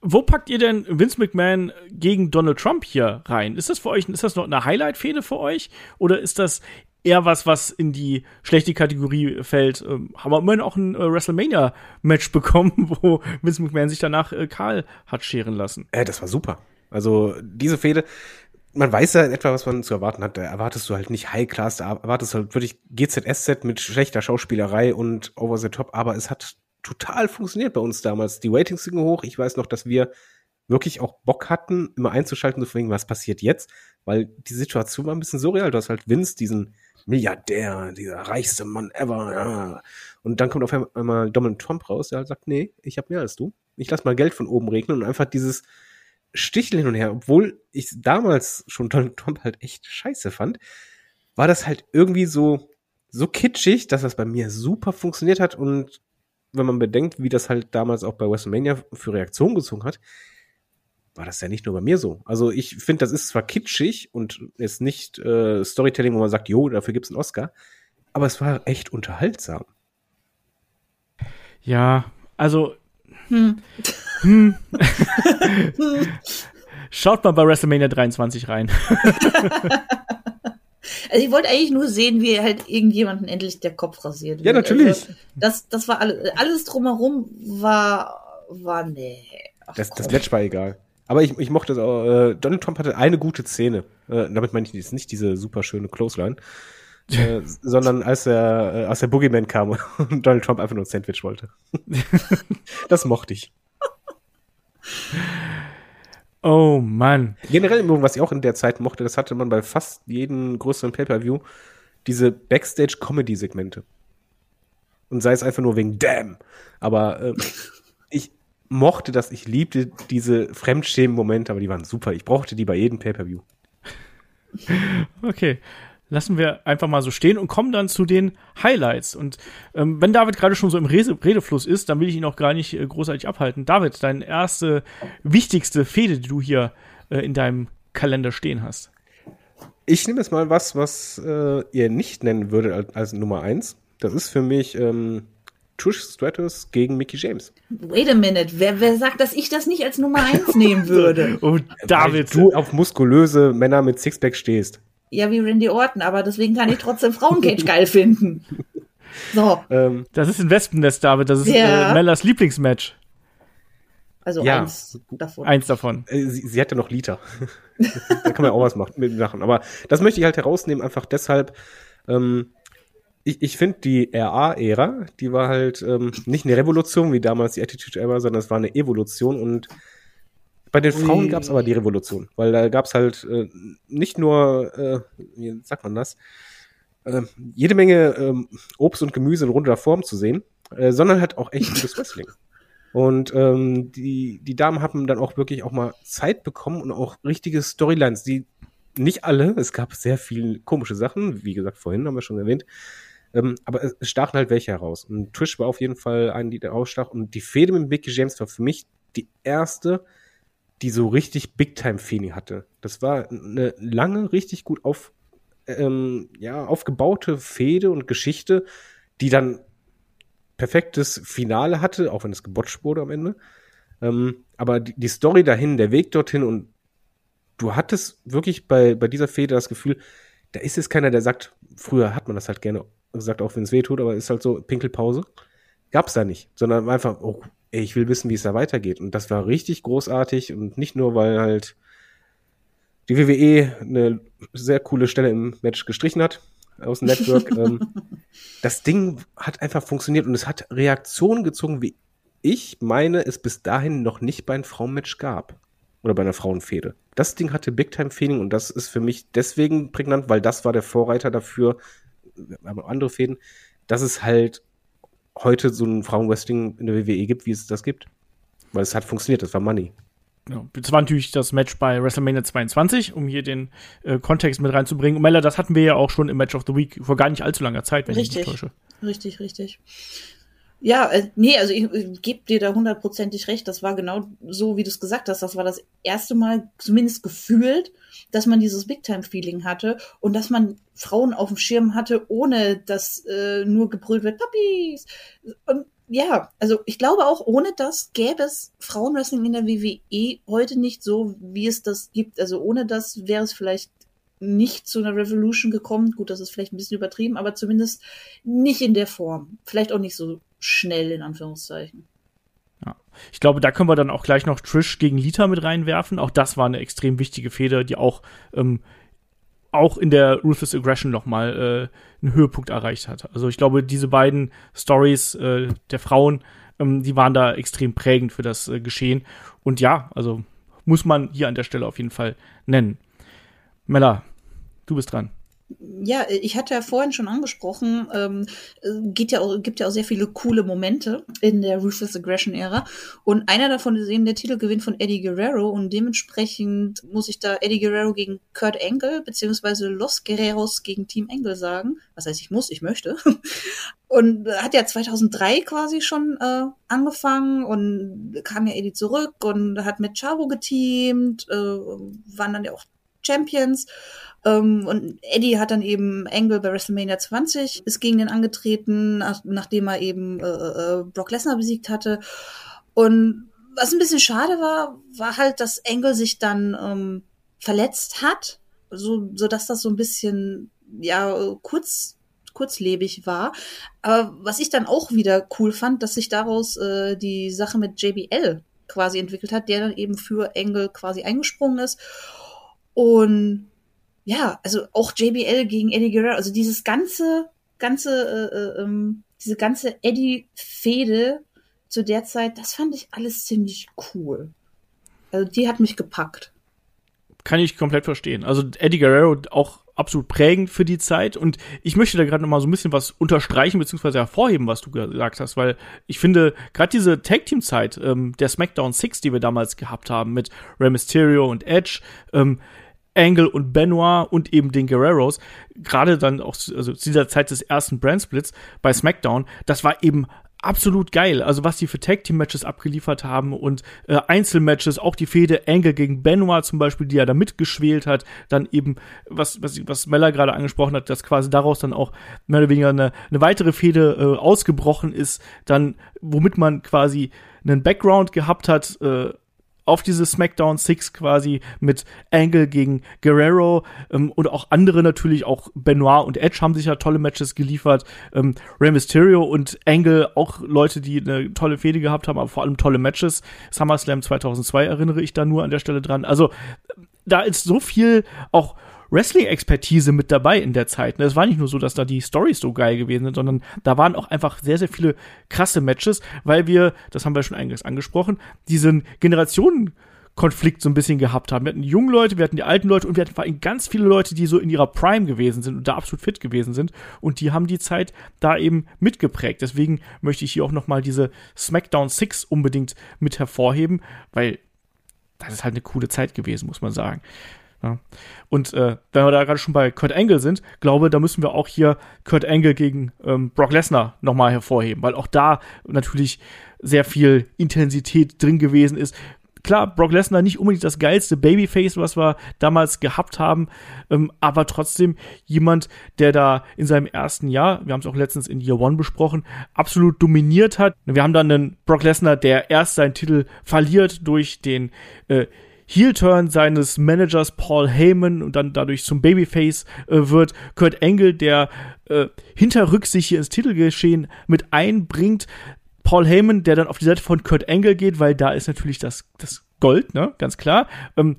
Wo packt ihr denn Vince McMahon gegen Donald Trump hier rein? Ist das für euch, ist das noch eine Highlight-Fehde für euch? Oder ist das eher was, was in die schlechte Kategorie fällt? Ähm, haben wir immerhin auch ein äh, WrestleMania-Match bekommen, wo Vince McMahon sich danach äh, Karl hat scheren lassen. Äh, das war super. Also diese Fehde, man weiß ja in etwa, was man zu erwarten hat. Da erwartest du halt nicht High Class, da erwartest du halt wirklich GZSZ mit schlechter Schauspielerei und over the top, aber es hat total funktioniert bei uns damals. Die Ratings gingen hoch. Ich weiß noch, dass wir wirklich auch Bock hatten, immer einzuschalten, so von wegen, was passiert jetzt? Weil die Situation war ein bisschen surreal. Du hast halt Vince, diesen Milliardär, dieser reichste Mann ever. Ja. Und dann kommt auf einmal Donald Trump raus, der halt sagt, nee, ich habe mehr als du. Ich lass mal Geld von oben regnen und einfach dieses Sticheln hin und her, obwohl ich damals schon Donald Trump halt echt scheiße fand, war das halt irgendwie so, so kitschig, dass das bei mir super funktioniert hat und wenn man bedenkt, wie das halt damals auch bei WrestleMania für Reaktionen gezogen hat, war das ja nicht nur bei mir so. Also ich finde, das ist zwar kitschig und ist nicht äh, Storytelling, wo man sagt, jo, dafür gibt's einen Oscar, aber es war echt unterhaltsam. Ja, also hm. hm. schaut mal bei WrestleMania 23 rein. Also ich wollte eigentlich nur sehen, wie halt irgendjemanden endlich der Kopf rasiert. Ja, wird. natürlich. Also, das, das war alles, alles drumherum war, war nee. Ach, Das, das komm. Match war egal. Aber ich, ich mochte es auch. Äh, Donald Trump hatte eine gute Szene. Äh, damit meine ich jetzt nicht diese super schöne Clothesline. äh, sondern als er äh, als der Boogeyman kam und Donald Trump einfach nur ein Sandwich wollte. das mochte ich. Oh Mann. Generell, was ich auch in der Zeit mochte, das hatte man bei fast jedem größeren Pay-Per-View, diese Backstage-Comedy-Segmente. Und sei es einfach nur wegen Damn. Aber äh, mochte das, ich liebte diese Fremdschämen-Momente, aber die waren super. Ich brauchte die bei jedem Pay-Per-View. Okay. lassen wir einfach mal so stehen und kommen dann zu den Highlights. Und ähm, wenn David gerade schon so im Rede Redefluss ist, dann will ich ihn auch gar nicht äh, großartig abhalten. David, deine erste wichtigste Fehde, die du hier äh, in deinem Kalender stehen hast. Ich nehme jetzt mal was, was äh, ihr nicht nennen würdet als, Nummer eins. Das ist für mich ähm, Trish Stratus gegen Mickey James. Wait a minute, wer, wer sagt, dass ich das nicht als Nummer eins nehmen würde? oh, David. Weil du auf muskulöse Männer mit Sixpack stehst. Ja, wie Randy Orton, aber deswegen kann ich trotzdem Frauencage geil finden. So. Ähm, Das ist ein Wespennest, David. Das ist Ja. äh, Mellas Lieblingsmatch. Also Ja. eins davon. Eins davon. äh, sie, sie hat ja noch Liter. da kann man auch was machen, mitmachen. Aber das möchte ich halt herausnehmen, einfach deshalb. Ähm, ich ich finde die RA-Ära, die war halt ähm, nicht eine Revolution wie damals die Attitude Era, sondern es war eine Evolution und bei den Frauen gab es aber die Revolution, weil da gab es halt äh, nicht nur, äh, wie sagt man das, äh, jede Menge ähm, Obst und Gemüse in runder Form zu sehen, äh, sondern halt auch echt gutes Wrestling. Und ähm, die, die Damen haben dann auch wirklich auch mal Zeit bekommen und auch richtige Storylines, die nicht alle, es gab sehr viele komische Sachen, wie gesagt, vorhin haben wir schon erwähnt, ähm, aber es, es stachen halt welche heraus. Und Trish war auf jeden Fall eine, die da rausstach. Und die Fehde mit Mickey James war für mich die erste, die so richtig Big-Time-Feeling hatte. Das war eine lange, richtig gut auf, ähm, ja, aufgebaute Fehde und Geschichte, die dann perfektes Finale hatte, auch wenn es gebotcht wurde am Ende. Ähm, aber die, die Story dahin, der Weg dorthin und du hattest wirklich bei, bei dieser Fehde das Gefühl, da ist jetzt keiner, der sagt, früher hat man das halt gerne gesagt, auch wenn es weh tut, aber ist halt so Pinkelpause. Gab's da nicht, sondern einfach, oh, ey, ich will wissen, wie es da weitergeht. Und das war richtig großartig und nicht nur, weil halt die WWE eine sehr coole Stelle im Match gestrichen hat aus dem Network. ähm, das Ding hat einfach funktioniert und es hat Reaktionen gezogen, wie ich meine, es bis dahin noch nicht bei einem Frauenmatch gab. Oder bei einer Frauenfehde. Das Ding hatte Big Time Feeling und das ist für mich deswegen prägnant, weil das war der Vorreiter dafür, wir haben andere Fäden, dass es halt heute so ein Frauenwrestling in der WWE gibt, wie es das gibt. Weil es hat funktioniert, das war Money. Ja, das war natürlich das Match bei WrestleMania 22, um hier den äh, Kontext mit reinzubringen. Und Mella, das hatten wir ja auch schon im Match of the Week vor gar nicht allzu langer Zeit, wenn ich mich Richtig. nicht täusche. Richtig, richtig. Ja, äh, nee, also ich, ich gebe dir da hundertprozentig recht. Das war genau so, wie du es gesagt hast. Das war das erste Mal, zumindest gefühlt, dass man dieses Big-Time-Feeling hatte und dass man Frauen auf dem Schirm hatte, ohne dass äh, nur gebrüllt wird, Puppies. Und ja, also ich glaube auch, ohne das gäbe es Frauenwrestling in der WWE heute nicht so, wie es das gibt. Also ohne das wäre es vielleicht nicht zu einer Revolution gekommen. Gut, das ist vielleicht ein bisschen übertrieben, aber zumindest nicht in der Form. Vielleicht auch nicht so schnell, in Anführungszeichen. Ich glaube, da können wir dann auch gleich noch Trish gegen Lita mit reinwerfen. Auch das war eine extrem wichtige Fehde, die auch, ähm, auch in der Ruthless Aggression nochmal äh, einen Höhepunkt erreicht hat. Also ich glaube, diese beiden Stories äh, der Frauen, ähm, die waren da extrem prägend für das äh, Geschehen. Und ja, also muss man hier an der Stelle auf jeden Fall nennen. Mella, du bist dran. Ja, ich hatte ja vorhin schon angesprochen, ähm, äh, geht ja auch, gibt ja auch sehr viele coole Momente in der Ruthless Aggression Ära. Und einer davon ist eben der Titelgewinn von Eddie Guerrero und dementsprechend muss ich da Eddie Guerrero gegen Kurt Angle beziehungsweise Los Guerreros gegen Team Angle sagen. Was heißt, ich muss, ich möchte. Und hat ja 2003 quasi schon äh, angefangen und kam ja Eddie zurück und hat mit Chavo geteamt, äh, waren dann ja auch Champions. Ähm, und Eddie hat dann eben Angle bei WrestleMania 20 ist gegen den angetreten, nach, nachdem er eben äh, äh, Brock Lesnar besiegt hatte. Und was ein bisschen schade war, war halt, dass Angle sich dann ähm, verletzt hat, so, so dass das so ein bisschen ja kurz kurzlebig war. Aber was ich dann auch wieder cool fand, dass sich daraus äh, die Sache mit JBL quasi entwickelt hat, der dann eben für Angle quasi eingesprungen ist. Und ja, also auch JBL gegen Eddie Guerrero, also dieses ganze, ganze, äh, äh, ähm, diese ganze Eddie-Fehde zu der Zeit, das fand ich alles ziemlich cool. Also die hat mich gepackt. Kann ich komplett verstehen. Also Eddie Guerrero auch absolut prägend für die Zeit und ich möchte da gerade noch mal so ein bisschen was unterstreichen beziehungsweise hervorheben, was du gesagt hast, weil ich finde gerade diese Tag Team Zeit ähm, der SmackDown 6, die wir damals gehabt haben mit Rey Mysterio und Edge, ähm, Angle und Benoit und eben den Guerreros, gerade dann auch also zu dieser Zeit des ersten Brandsplits bei SmackDown, das war eben absolut geil. Also was die für Tag Team Matches abgeliefert haben und äh, Einzelmatches, auch die Fehde Angle gegen Benoit zum Beispiel, die er da mitgeschwelt hat, dann eben was was was Mella gerade angesprochen hat, dass quasi daraus dann auch mehr oder weniger eine, eine weitere Fehde äh, ausgebrochen ist, dann womit man quasi einen Background gehabt hat. Äh, auf diese SmackDown Six quasi mit Angle gegen Guerrero ähm, und auch andere natürlich, auch Benoit und Edge haben sich ja tolle Matches geliefert. Ähm, Rey Mysterio und Angle auch Leute, die eine tolle Fehde gehabt haben, aber vor allem tolle Matches. SummerSlam 2002 erinnere ich da nur an der Stelle dran. Also da ist so viel auch Wrestling-Expertise mit dabei in der Zeit. Ne? Es war nicht nur so, dass da die Stories so geil gewesen sind, sondern da waren auch einfach sehr, sehr viele krasse Matches, weil wir, das haben wir schon eingangs angesprochen, diesen Generationen Konflikt so ein bisschen gehabt haben. Wir hatten die jungen Leute, wir hatten die alten Leute und wir hatten vor allem ganz viele Leute, die so in ihrer Prime gewesen sind und da absolut fit gewesen sind und die haben die Zeit da eben mitgeprägt. Deswegen möchte ich hier auch noch mal diese SmackDown 6 unbedingt mit hervorheben, weil das ist halt eine coole Zeit gewesen, muss man sagen. Ja. Und äh, wenn wir da gerade schon bei Kurt Angle sind, glaube, da müssen wir auch hier Kurt Angle gegen ähm, Brock Lesnar nochmal hervorheben, weil auch da natürlich sehr viel Intensität drin gewesen ist. Klar, Brock Lesnar nicht unbedingt das geilste Babyface, was wir damals gehabt haben, ähm, aber trotzdem jemand, der da in seinem ersten Jahr, wir haben es auch letztens in Year One besprochen, absolut dominiert hat. Wir haben dann einen Brock Lesnar, der erst seinen Titel verliert durch den äh, Heel-Turn seines Managers Paul Heyman und dann dadurch zum Babyface äh, wird. Kurt Angle, der äh, hinterrücks sich hier ins Titelgeschehen mit einbringt. Paul Heyman, der dann auf die Seite von Kurt Angle geht, weil da ist natürlich das, das Gold, ne, ganz klar. Ähm,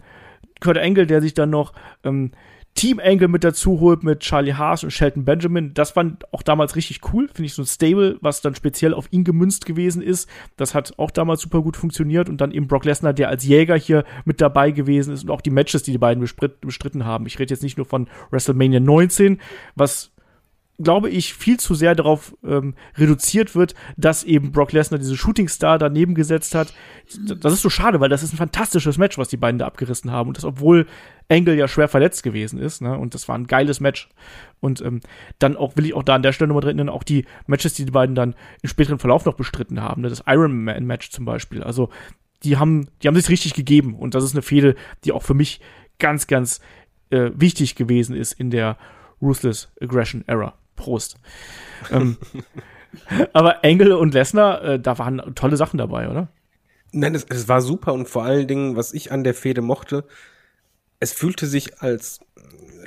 Kurt Angle, der sich dann noch ähm, Team Angle mit dazu holt mit Charlie Haas und Shelton Benjamin. Das fand auch damals richtig cool. Finde ich so ein Stable, was dann speziell auf ihn gemünzt gewesen ist. Das hat auch damals super gut funktioniert. Und dann eben Brock Lesnar, der als Jäger hier mit dabei gewesen ist und auch die Matches, die die beiden bestritten haben. Ich rede jetzt nicht nur von WrestleMania 19, was glaube ich, viel zu sehr darauf ähm, reduziert wird, dass eben Brock Lesnar diese Shooting Star daneben gesetzt hat. Das ist so schade, weil das ist ein fantastisches Match, was die beiden da abgerissen haben. Und das, obwohl Angle ja schwer verletzt gewesen ist, ne? Und das war ein geiles Match. Und ähm, dann auch, will ich auch da an der Stelle nochmal drin auch die Matches, die die beiden dann im späteren Verlauf noch bestritten haben. Ne? Das Iron Man Match zum Beispiel. Also, die haben, die haben sich richtig gegeben. Und das ist eine Fehde, die auch für mich ganz, ganz äh, wichtig gewesen ist in der Ruthless Aggression Era. Prost. ähm, aber Engel und Lesnar, äh, da waren tolle Sachen dabei, oder? Nein, es, es, war super und vor allen Dingen, was ich an der Fehde mochte, es fühlte sich als,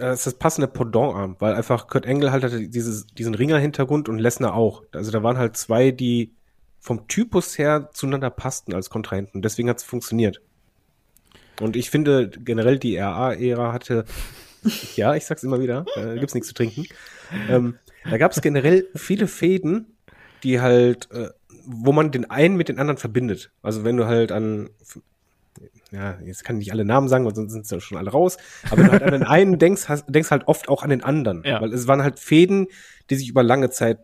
als das passende Pendant an, weil einfach Kurt Engel halt hatte dieses, diesen Ringer-Hintergrund und Lesnar auch. Also da waren halt zwei, die vom Typus her zueinander passten als Kontrahenten. Deswegen hat es funktioniert. Und ich finde generell die RA-Ära hatte, ja, ich sag's immer wieder, äh, gibt's nichts zu trinken. Ähm, da gab es generell viele Fäden, die halt, äh, wo man den einen mit den anderen verbindet. Also wenn du halt an, ja, jetzt kann ich nicht alle Namen sagen, weil sonst sind sie ja schon alle raus. Aber wenn du halt an den einen denkst, hast, denkst halt oft auch an den anderen. Ja. Weil es waren halt Fäden, die sich über lange Zeit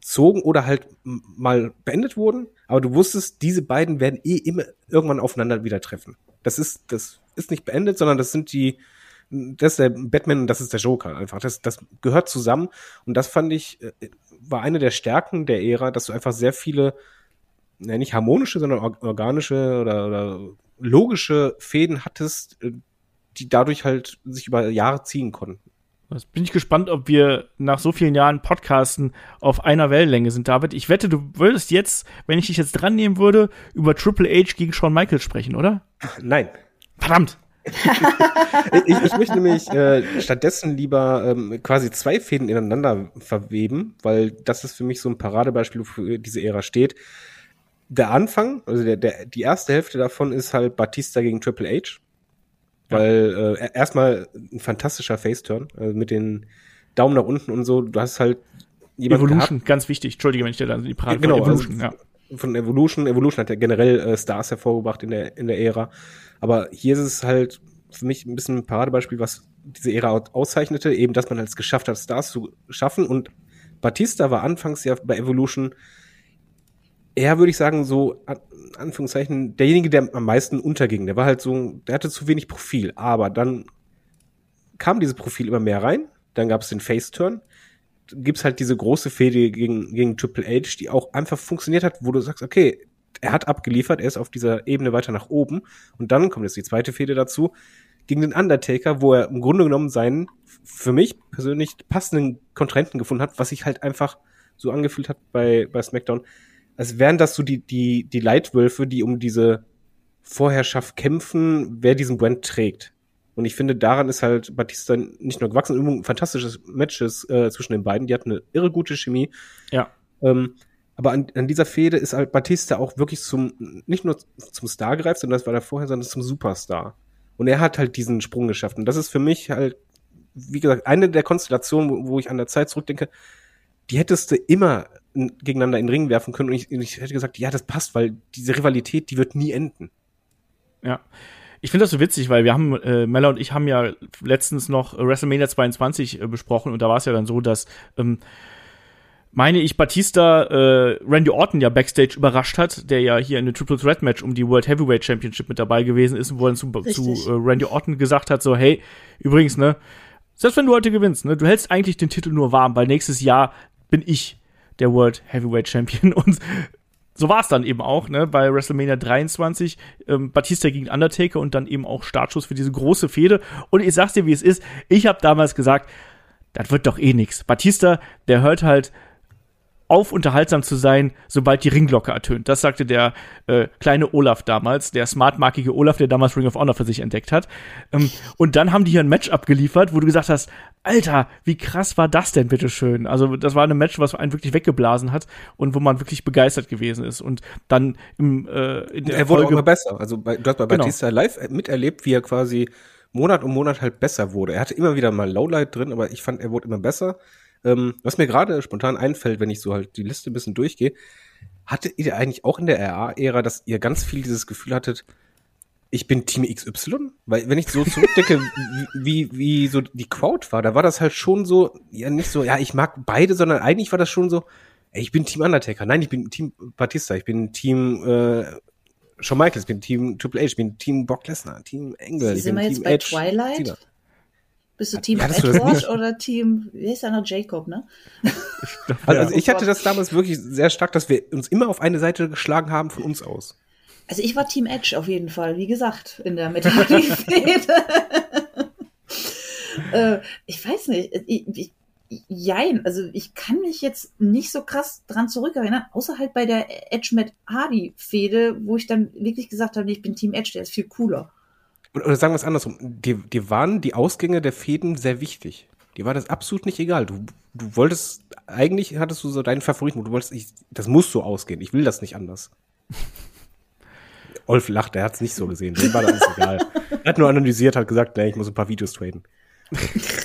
zogen oder halt mal beendet wurden. Aber du wusstest, diese beiden werden eh immer irgendwann aufeinander wieder treffen. Das ist, das ist nicht beendet, sondern das sind die, das ist der Batman und das ist der Joker einfach. Das, das gehört zusammen. Und das fand ich, äh, war eine der Stärken der Ära, dass du einfach sehr viele, ja, nicht harmonische, sondern organische oder, oder logische Fäden hattest, äh, die dadurch halt sich über Jahre ziehen konnten. Jetzt bin ich gespannt, ob wir nach so vielen Jahren Podcasten auf einer Wellenlänge sind, David. Ich wette, du würdest jetzt, wenn ich dich jetzt dran nehmen würde, über Triple H gegen Shawn Michaels sprechen, oder? Nein. Verdammt ich, ich möchte nämlich äh, stattdessen lieber ähm, quasi zwei Fäden ineinander verweben, weil das ist für mich so ein Paradebeispiel, wofür diese Ära steht. Der Anfang, also der, der, die erste Hälfte davon ist halt Batista gegen Triple H. Weil äh, erstmal ein fantastischer Faceturn äh, mit den Daumen nach unten und so. Du hast halt jemanden Evolution, gehabt. ganz wichtig. Entschuldige, wenn ich dir dann die Parade genau, Evolution, also, ja. Von Evolution. Evolution hat ja generell äh, Stars hervorgebracht in der, in der Ära. Aber hier ist es halt für mich ein bisschen ein Paradebeispiel, was diese Ära auszeichnete, eben, dass man es geschafft hat, Stars zu schaffen. Und Batista war anfangs ja bei Evolution eher, würde ich sagen, so, an Anführungszeichen, derjenige, der am meisten unterging. Der war halt so, der hatte zu wenig Profil. Aber dann kam dieses Profil immer mehr rein. Dann gab es den Face-Turn. Gibt's halt diese große Fehde gegen, gegen Triple H, die auch einfach funktioniert hat, wo du sagst, okay, er hat abgeliefert, er ist auf dieser Ebene weiter nach oben. Und dann kommt jetzt die zweite Fehde dazu, gegen den Undertaker, wo er im Grunde genommen seinen, für mich persönlich passenden Kontrahenten gefunden hat, was sich halt einfach so angefühlt hat bei, bei SmackDown. Als wären das so die, die, die Leitwölfe, die um diese Vorherrschaft kämpfen, wer diesen Brand trägt. Und ich finde, daran ist halt Batista nicht nur gewachsen, ein fantastisches Matches äh, zwischen den beiden. Die hatten eine irre gute Chemie. Ja. Ähm, aber an, an dieser Fehde ist halt Batista auch wirklich zum, nicht nur zum Star gereift, sondern das war er vorher, sondern zum Superstar. Und er hat halt diesen Sprung geschafft. Und das ist für mich halt, wie gesagt, eine der Konstellationen, wo, wo ich an der Zeit zurückdenke, die hättest du immer gegeneinander in den Ring werfen können. Und ich, ich hätte gesagt, ja, das passt, weil diese Rivalität, die wird nie enden. Ja. Ich finde das so witzig, weil wir haben, äh, Mella und ich haben ja letztens noch WrestleMania 22 äh, besprochen und da war es ja dann so, dass ähm, meine ich, Batista äh, Randy Orton ja backstage überrascht hat, der ja hier in dem Triple Threat Match um die World Heavyweight Championship mit dabei gewesen ist und wo er zu, zu äh, Randy Orton gesagt hat, so, hey, übrigens, ne, selbst wenn du heute gewinnst, ne, du hältst eigentlich den Titel nur warm, weil nächstes Jahr bin ich der World Heavyweight Champion und so war es dann eben auch, ne, bei WrestleMania 23, ähm, Batista gegen Undertaker und dann eben auch Startschuss für diese große Fehde. Und ich sag's dir, wie es ist, ich habe damals gesagt, das wird doch eh nix. Batista, der hört halt auf, unterhaltsam zu sein, sobald die Ringglocke ertönt. Das sagte der äh, kleine Olaf damals, der smartmarkige Olaf, der damals Ring of Honor für sich entdeckt hat. Ähm, und dann haben die hier ein Match abgeliefert, wo du gesagt hast, Alter, wie krass war das denn, bitteschön? Also, das war ein Match, was einen wirklich weggeblasen hat und wo man wirklich begeistert gewesen ist. Und dann im, äh, in der Er wurde Folge auch immer besser. Also, bei, du hast bei genau. Batista live miterlebt, wie er quasi Monat um Monat halt besser wurde. Er hatte immer wieder mal Lowlight drin, aber ich fand, er wurde immer besser. Ähm, was mir gerade spontan einfällt, wenn ich so halt die Liste ein bisschen durchgehe, hattet ihr eigentlich auch in der RA-Ära, dass ihr ganz viel dieses Gefühl hattet, ich bin Team XY? Weil wenn ich so zurückdenke, wie, wie, wie so die Crowd war, da war das halt schon so, ja nicht so, ja, ich mag beide, sondern eigentlich war das schon so, ey, ich bin Team Undertaker. Nein, ich bin Team Batista, ich bin Team äh, Shawn Michaels, ich bin Team Triple H, ich bin Team Brock Lesnar, Team Engel. Sind wir jetzt Team bei Edge, Twilight? Cena. Bist du Team ja, Edward oder Team, wie heißt der noch, Jacob, ne? Glaub, also, also ich hatte das damals wirklich sehr stark, dass wir uns immer auf eine Seite geschlagen haben von uns aus. Also ich war Team Edge auf jeden Fall, wie gesagt, in der Metallifede. äh, ich weiß nicht, ich, ich, jein, also ich kann mich jetzt nicht so krass dran zurückerinnern, außer halt bei der Edge mit Hardy Fehde, wo ich dann wirklich gesagt habe, ich bin Team Edge, der ist viel cooler. Oder sagen wir es andersrum, dir, dir waren die Ausgänge der Fäden sehr wichtig. Dir war das absolut nicht egal. Du, du wolltest, eigentlich hattest du so deinen Favoriten, du wolltest, ich, das muss so ausgehen, ich will das nicht anders. Olf lacht, er hat es nicht so gesehen, dem war das egal. Er hat nur analysiert, hat gesagt, nee, ich muss ein paar Videos traden.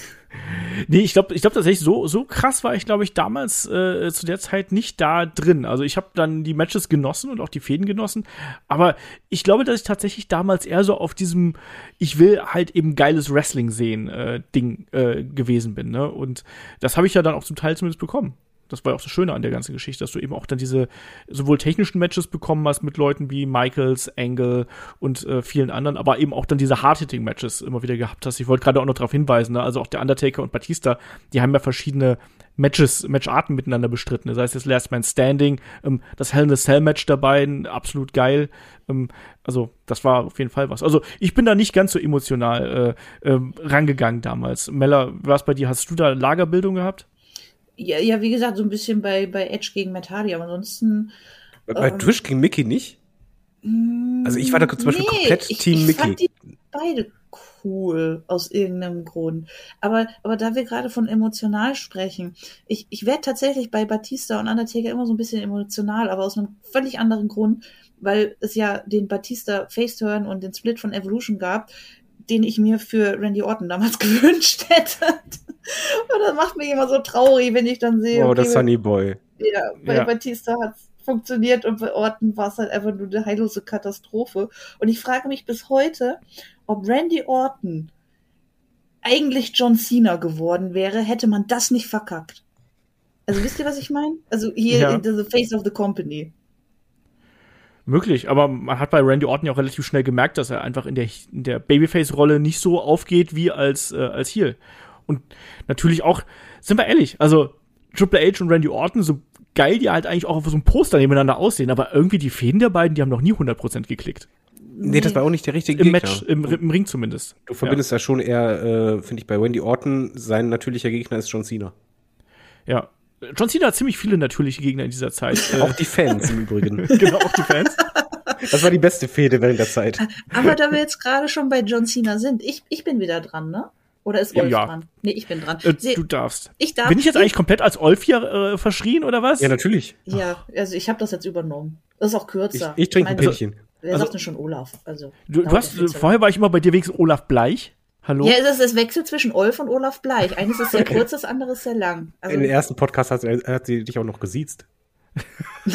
Nee, ich glaube ich glaub tatsächlich, so, so krass war ich, glaube ich, damals äh, zu der Zeit nicht da drin. Also ich habe dann die Matches genossen und auch die Fäden genossen. Aber ich glaube, dass ich tatsächlich damals eher so auf diesem, ich will halt eben geiles Wrestling sehen, äh, Ding äh, gewesen bin. Ne? Und das habe ich ja dann auch zum Teil zumindest bekommen das war ja auch das Schöne an der ganzen Geschichte, dass du eben auch dann diese sowohl technischen Matches bekommen hast mit Leuten wie Michaels, Angle und äh, vielen anderen, aber eben auch dann diese Hard-Hitting-Matches immer wieder gehabt hast. Ich wollte gerade auch noch darauf hinweisen, ne? also auch der Undertaker und Batista, die haben ja verschiedene Matches, Matcharten miteinander bestritten. Das heißt, das Last Man Standing, ähm, das Hell in a Cell Match dabei, absolut geil. Ähm, also, das war auf jeden Fall was. Also, ich bin da nicht ganz so emotional äh, äh, rangegangen damals. Mella, was bei dir? Hast du da Lagerbildung gehabt? Ja, ja, wie gesagt, so ein bisschen bei, bei Edge gegen Hardy, aber ansonsten. Bei, bei ähm, Twitch gegen Mickey nicht? Also ich war da zum Beispiel nee, komplett ich, Team ich Mickey. Fand die beide cool aus irgendeinem Grund. Aber, aber da wir gerade von emotional sprechen, ich, ich werde tatsächlich bei Batista und Undertaker immer so ein bisschen emotional, aber aus einem völlig anderen Grund, weil es ja den Batista Face-Turn und den Split von Evolution gab, den ich mir für Randy Orton damals gewünscht hätte. Und das macht mich immer so traurig, wenn ich dann sehe. Oh, okay, der Sunny Boy. Ja, bei ja. Batista hat es funktioniert und bei Orton war es halt einfach nur eine heillose Katastrophe. Und ich frage mich bis heute, ob Randy Orton eigentlich John Cena geworden wäre, hätte man das nicht verkackt. Also wisst ihr, was ich meine? Also hier ja. the face of the company. Möglich, aber man hat bei Randy Orton ja auch relativ schnell gemerkt, dass er einfach in der, in der Babyface-Rolle nicht so aufgeht wie als, äh, als Heel. Und natürlich auch, sind wir ehrlich, also Triple H und Randy Orton, so geil die halt eigentlich auch auf so einem Poster nebeneinander aussehen, aber irgendwie die Fäden der beiden, die haben noch nie 100% geklickt. Nee, das war auch nicht der richtige Im Gegner. Match, im, im Ring zumindest. Du verbindest da schon eher, äh, finde ich, bei Wendy Orton, sein natürlicher Gegner ist John Cena. Ja. John Cena hat ziemlich viele natürliche Gegner in dieser Zeit. Äh, Auch die Fans im Übrigen. genau, auch die Fans. Das war die beste Fehde während der Zeit. Aber da wir jetzt gerade schon bei John Cena sind, ich, ich bin wieder dran, ne? Oder ist Rolf Ja. dran? Nee, ich bin dran. Äh, Sie- du darfst. ich darf. Bin ich jetzt eigentlich komplett als Olf hier äh, verschrien oder was? Ja, natürlich. Ja, also ich habe das jetzt übernommen. Das ist auch Ich, kürzer. ich trinke ein meine, Pinchen. Wer Also- sagt denn schon Olaf? Also, Du, du hast, vorher war ich immer bei dir wegen Olaf Bleich. Hallo? Ja, es ist das Wechsel zwischen Olf und Olaf Bleich. Eines ist sehr kurz, das andere ist sehr lang. Also, In den ersten Podcast hat, hat sie dich auch noch gesiezt.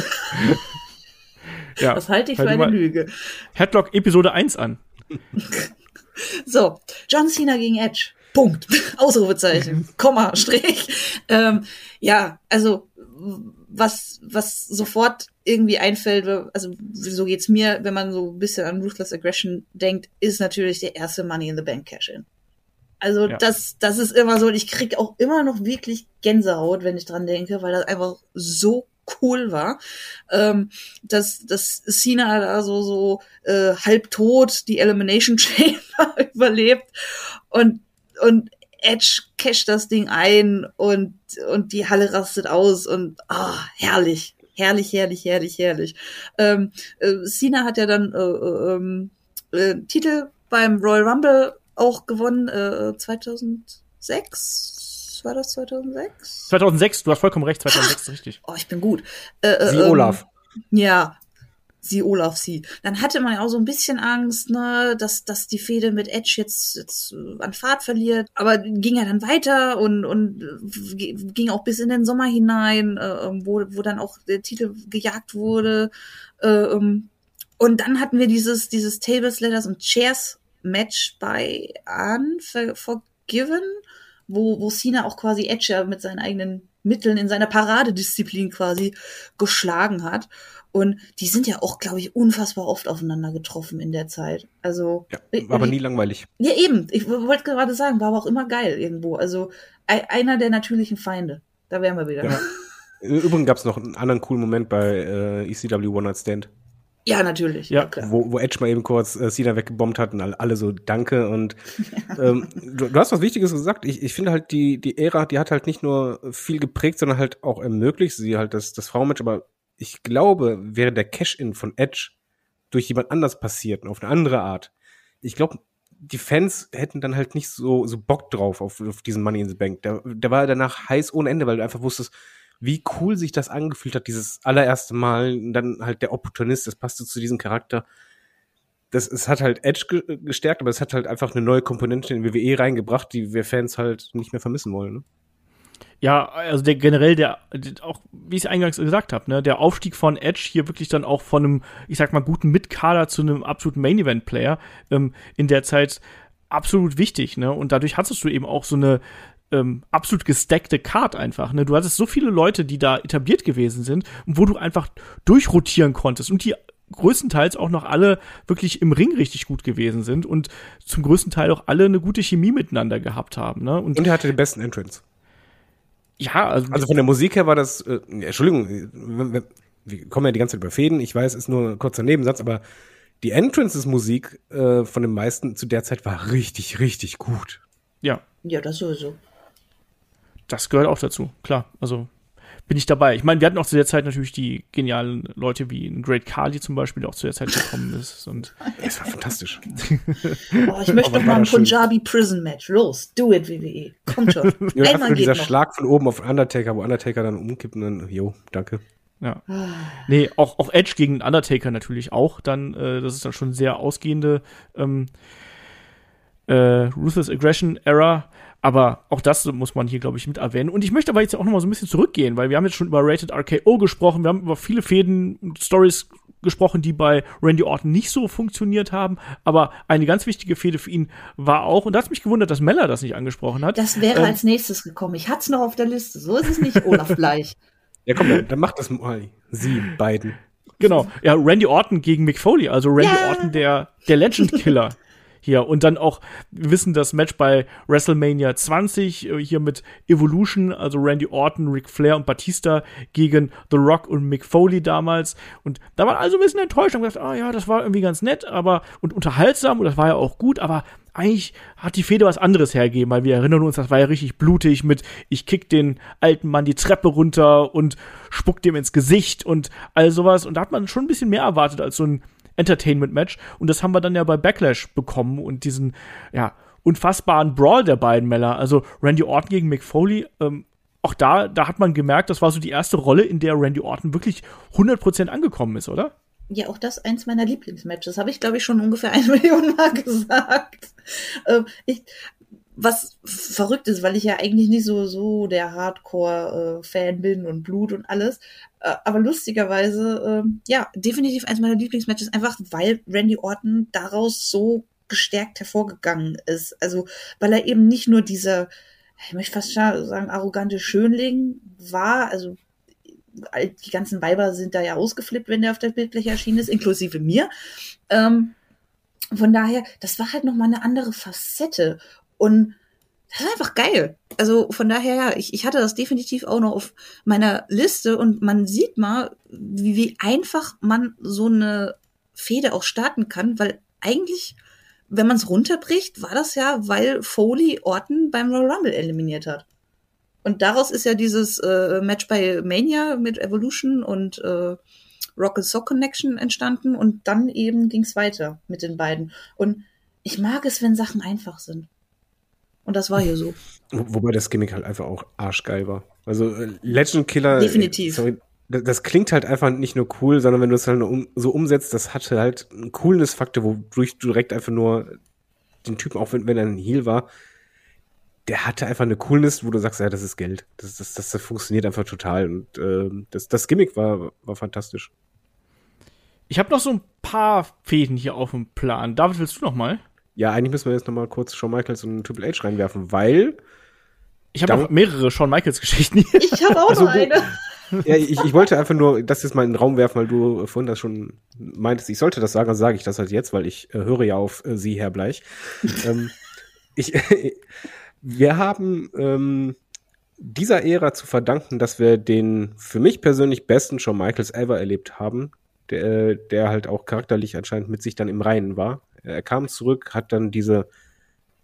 ja. das halte ich Weil für eine Lüge. Headlock Episode 1 an. So, John Cena gegen Edge. Punkt. Ausrufezeichen. Komma, Strich. Ähm, ja, also was, was sofort irgendwie einfällt, also so geht's mir, wenn man so ein bisschen an Ruthless Aggression denkt, ist natürlich der erste Money in the Bank Cash-In. Also Ja. das, das ist immer so, und ich krieg auch immer noch wirklich Gänsehaut, wenn ich dran denke, weil das einfach so cool war, ähm, dass, dass Cena da so, so äh, halbtot die Elimination Chamber überlebt und, und Edge casht das Ding ein und, und die Halle rastet aus und ah, herrlich. Herrlich, herrlich, herrlich, herrlich. Ähm, äh, Cena hat ja dann äh, äh, ähm, äh, Titel beim Royal Rumble auch gewonnen, äh, 2006? War das 2006? 2006, du hast vollkommen recht, 2006, richtig. Oh, ich bin gut. Äh, äh, Sie ähm, Olaf. Ja, sie Olaf sie. Dann hatte man ja auch so ein bisschen Angst, ne, dass, dass die Fehde mit Edge jetzt, jetzt äh, an Fahrt verliert. Aber ging ja dann weiter und, und äh, ging auch bis in den Sommer hinein, äh, wo, wo dann auch der Titel gejagt wurde. Äh, ähm, und dann hatten wir dieses, dieses Tables, Letters und Chairs Match bei Unforgiven, wo, wo Cena auch quasi Edge mit seinen eigenen Mitteln in seiner Paradedisziplin quasi geschlagen hat. Und die sind ja auch, glaube ich, unfassbar oft aufeinander getroffen in der Zeit. Also, Ja, war aber nie langweilig. ja, eben. Ich wollte gerade sagen, war aber auch immer geil irgendwo. Also ei- einer der natürlichen Feinde. Da wären wir wieder. Ja. Im Übrigen gab es noch einen anderen coolen Moment bei äh, ECW One Night Stand, Ja, natürlich. Ja, klar. wo, wo Edge mal eben kurz äh, Cena weggebombt hat und alle, alle so Danke. Und ähm, du, du hast was Wichtiges gesagt. Ich, ich finde halt, die, die Ära, die hat halt nicht nur viel geprägt, sondern halt auch ermöglicht, sie halt das, das Frauenmatch, aber ich glaube, wäre der Cash-In von Edge durch jemand anders passiert und auf eine andere Art, ich glaube, die Fans hätten dann halt nicht so, so Bock drauf auf, auf diesen Money in the Bank. Der, der war danach heiß ohne Ende, weil du einfach wusstest, wie cool sich das angefühlt hat, dieses allererste Mal. Und dann halt der Opportunist, das passte zu diesem Charakter. Das, es hat halt Edge ge gestärkt, aber es hat halt einfach eine neue Komponente in WWE reingebracht, die wir Fans halt nicht mehr vermissen wollen. Ne? Ja, also der generell der, auch wie ich es eingangs gesagt habe, ne, der Aufstieg von Edge hier wirklich dann auch von einem, ich sag mal guten Mitkader zu einem absoluten Main Event Player ähm, in der Zeit absolut wichtig, ne? Und dadurch hattest du eben auch so eine ähm, absolut gestackte Card einfach, ne? Du hattest so viele Leute, die da etabliert gewesen sind und wo du einfach durchrotieren konntest und die größtenteils auch noch alle wirklich im Ring richtig gut gewesen sind und zum größten Teil auch alle eine gute Chemie miteinander gehabt haben, ne? Und Und er hatte den besten Entrance. Ja, also, Also von der Musik her war das, äh, Entschuldigung, wir- wir- kommen ja die ganze Zeit über Fäden, ich weiß, ist nur ein kurzer Nebensatz, aber die Entrances-Musik äh, von den meisten zu der Zeit war richtig, richtig gut. ja, Ja, das sowieso. das gehört auch dazu, klar. Also bin ich dabei. Ich meine, wir hatten auch zu der Zeit natürlich die genialen Leute wie ein Great Khali zum Beispiel, der auch zu der Zeit gekommen ist. Und Es war fantastisch. Oh, ich möchte noch mal ein das schön. Punjabi Prison Match. Los, do it, WWE. Kommt schon. Ja, Einmal dieser noch. Schlag von oben auf Undertaker, wo Undertaker dann umkippt und dann, jo, danke. ja. Nee, auch, auch Edge gegen Undertaker natürlich auch. Dann, äh, das ist dann schon sehr ausgehende ähm, äh, Ruthless Aggression Era. Aber auch das muss man hier, glaube ich, mit erwähnen. Und ich möchte aber jetzt auch noch mal so ein bisschen zurückgehen, weil wir haben jetzt schon über Rated RKO gesprochen, wir haben über viele Fäden und Stories gesprochen, die bei Randy Orton nicht so funktioniert haben. Aber eine ganz wichtige Fäde für ihn war auch, und da hat mich gewundert, dass Meller das nicht angesprochen hat. Das wäre Ähm, als nächstes gekommen. Ich hatte es noch auf der Liste. So ist es nicht, Olaf Bleich. Ja, komm, dann, dann macht das mal. Sie beiden. Genau. Ja, Randy Orton gegen Mick Foley, also Randy Ja. Orton, der, der Legend Killer. Hier. Und dann auch, wir wissen das Match bei WrestleMania 20, äh, hier mit Evolution, also Randy Orton, Ric Flair und Batista gegen The Rock und Mick Foley damals. Und da waren also ein bisschen enttäuscht und gedacht, ah ja, das war irgendwie ganz nett, aber und unterhaltsam und das war ja auch gut, aber eigentlich hat die Fehde was anderes hergegeben, weil wir erinnern uns, das war ja richtig blutig mit, ich kick den alten Mann die Treppe runter und spuck dem ins Gesicht und all sowas. Und da hat man schon ein bisschen mehr erwartet als so ein Entertainment-Match. Und das haben wir dann ja bei Backlash bekommen und diesen, ja, unfassbaren Brawl der beiden Männer. Also Randy Orton gegen Mick Foley, ähm, auch da, da hat man gemerkt, das war so die erste Rolle, in der Randy Orton wirklich 100% angekommen ist, oder? Ja, auch das eins meiner Lieblingsmatches. Habe ich, glaube ich, schon ungefähr eine Million Mal gesagt. Ähm, ich, was verrückt ist, weil ich ja eigentlich nicht so, so der Hardcore-Fan bin und Blut und alles. Äh, aber lustigerweise, ähm, ja, definitiv eins meiner Lieblingsmatches, einfach weil Randy Orton daraus so gestärkt hervorgegangen ist. Also, weil er eben nicht nur dieser, ich möchte fast sagen, arrogante Schönling war, also die ganzen Weiber sind da ja ausgeflippt, wenn der auf der Bildfläche erschienen ist, inklusive mir. Ähm, von daher, das war halt nochmal eine andere Facette. Und das war einfach geil. Also von daher, ja, ich, ich hatte das definitiv auch noch auf meiner Liste und man sieht mal, wie, wie einfach man so eine Fehde auch starten kann, weil eigentlich, wenn man es runterbricht, war das ja, weil Foley Orton beim Royal Rumble eliminiert hat. Und daraus ist ja dieses äh, Match bei Mania mit Evolution und äh, Rock and Sock Connection entstanden und dann eben ging's weiter mit den beiden. Und ich mag es, wenn Sachen einfach sind. Und das war hier so. Wo- Wobei das Gimmick halt einfach auch arschgeil war. Also äh, Legend Killer. Definitiv. äh, Sorry, das, klingt halt einfach nicht nur cool, sondern wenn du es halt nur um, so umsetzt, das hatte halt einen Coolness-Faktor, wodurch du direkt einfach nur den Typen, auch wenn, wenn er ein Heel war, der hatte einfach eine Coolness, wo du sagst, ja, das ist Geld. Das, das, das, das funktioniert einfach total. Und ähm, das, das Gimmick war, war fantastisch. Ich habe noch so ein paar Fäden hier auf dem Plan. David, willst du noch mal? Ja, eigentlich müssen wir jetzt noch mal kurz Shawn Michaels und Triple H reinwerfen, weil Ich habe noch mehrere Shawn Michaels Geschichten hier. Ich habe auch Also, noch eine. Ja, ich, ich wollte einfach nur das jetzt mal in den Raum werfen, weil du vorhin das schon meintest, ich sollte das sagen, dann sage ich das halt jetzt, weil ich äh, höre ja auf äh, Sie, Herr Bleich. ähm, ich, wir haben ähm, dieser Ära zu verdanken, dass wir den für mich persönlich besten Shawn Michaels ever erlebt haben, der, der halt auch charakterlich anscheinend mit sich dann im Reinen war. Er kam zurück, hat dann diese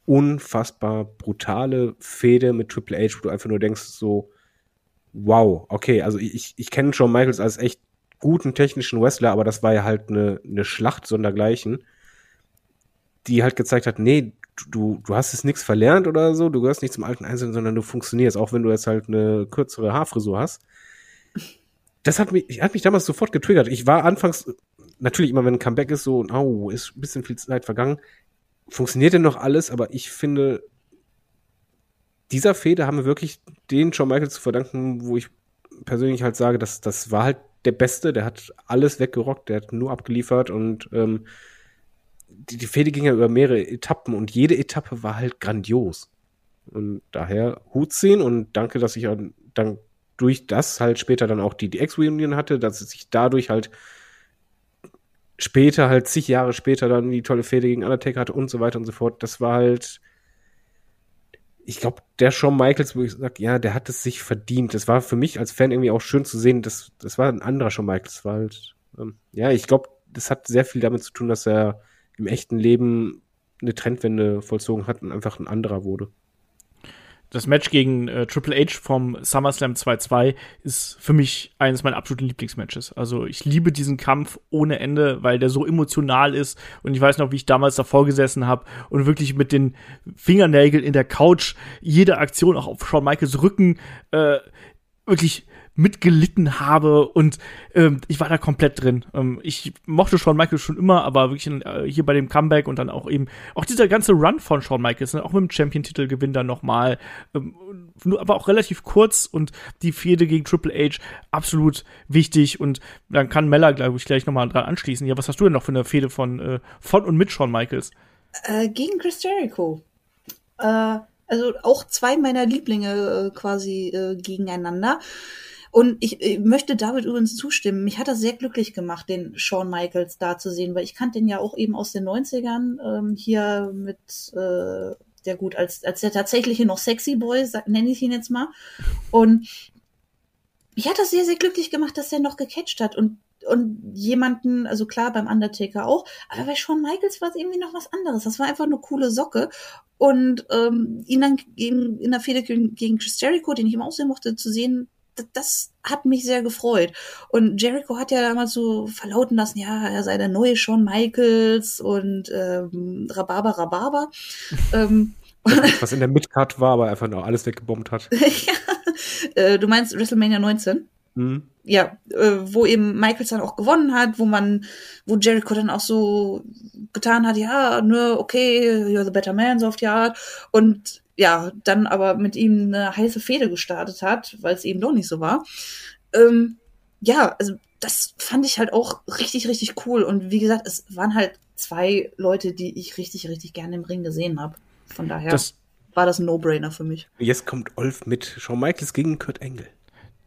unfassbar brutale Fehde mit Triple H, wo du einfach nur denkst, so, wow, okay, also ich, ich kenne Shawn Michaels als echt guten technischen Wrestler, aber das war ja halt eine, eine Schlacht sondergleichen, die halt gezeigt hat, nee, du, du hast es nichts verlernt oder so, du gehörst nicht zum alten Einzelnen, sondern du funktionierst, auch wenn du jetzt halt eine kürzere Haarfrisur hast. Das hat mich, hat mich damals sofort getriggert. Ich war anfangs, natürlich immer, wenn ein Comeback ist, so, au, ist ein bisschen viel Zeit vergangen. Funktioniert denn noch alles, aber ich finde, dieser Fehde haben wir wirklich den Shawn Michaels zu verdanken, wo ich persönlich halt sage, dass das war halt der Beste, der hat alles weggerockt, der hat nur abgeliefert und ähm, die, die Fehde ging ja über mehrere Etappen und jede Etappe war halt grandios. Und daher Hut ziehen und danke, dass ich dann durch das halt später dann auch die, Ex-Reunion hatte, dass es sich dadurch halt später, halt zig Jahre später dann die tolle Fehde gegen Undertaker hatte und so weiter und so fort. Das war halt, ich glaube, der Shawn Michaels, wo ich sage, ja, der hat es sich verdient. Das war für mich als Fan irgendwie auch schön zu sehen, das, das war ein anderer Shawn Michaels. War halt, ähm, ja, ich glaube, das hat sehr viel damit zu tun, dass er im echten Leben eine Trendwende vollzogen hat und einfach ein anderer wurde. Das Match gegen äh, Triple H vom SummerSlam 2-2 ist für mich eines meiner absoluten Lieblingsmatches. Also ich liebe diesen Kampf ohne Ende, weil der so emotional ist. Und ich weiß noch, wie ich damals davor gesessen habe und wirklich mit den Fingernägeln in der Couch jede Aktion auch auf Shawn Michaels Rücken äh, wirklich mitgelitten habe und ähm, ich war da komplett drin. Ähm, ich mochte Shawn Michaels schon immer, aber wirklich äh, hier bei dem Comeback und dann auch eben auch dieser ganze Run von Shawn Michaels, ne, auch mit dem Champion-Titelgewinn dann nochmal, ähm, nur aber auch relativ kurz und die Fehde gegen Triple H absolut wichtig und dann kann Mella, glaube ich, gleich nochmal dran anschließen. Ja, was hast du denn noch für eine Fehde von, äh, von und mit Shawn Michaels? Äh, gegen Chris Jericho. Äh, also auch zwei meiner Lieblinge äh, quasi äh, gegeneinander. Und ich, ich möchte David übrigens zustimmen. Mich hat das sehr glücklich gemacht, den Shawn Michaels da zu sehen, weil ich kannte den ja auch eben aus den 90ern ähm, hier mit, äh, der gut, als, als der tatsächliche noch Sexy Boy, nenne ich ihn jetzt mal. Und mich hat das sehr, sehr glücklich gemacht, dass er noch gecatcht hat und und jemanden, also klar beim Undertaker auch, aber bei Shawn Michaels war es irgendwie noch was anderes. Das war einfach eine coole Socke. Und ähm, ihn dann gegen, in der Fehde gegen Chris Jericho, den ich immer auch sehr mochte, zu sehen, das, hat mich sehr gefreut. Und Jericho hat ja damals so verlauten lassen, ja, er sei der neue Shawn Michaels und ähm, Rhabarber, Rhabarber. ähm, was in der Midcard war, aber einfach nur alles weggebombt hat. ja. Äh, du meinst WrestleMania 19? Mhm. Ja, äh, wo eben Michaels dann auch gewonnen hat, wo man, wo Jericho dann auch so getan hat, ja, ne, okay, you're the better man, so auf die Art. Und ja, dann aber mit ihm eine heiße Fehde gestartet hat, weil es eben doch nicht so war. Ähm, ja, also das fand ich halt auch richtig, richtig cool. Und wie gesagt, es waren halt zwei Leute, die ich richtig, richtig gerne im Ring gesehen habe. Von daher das, war das ein No-Brainer für mich. Jetzt kommt Olf mit Shawn Michaels gegen Kurt Engel.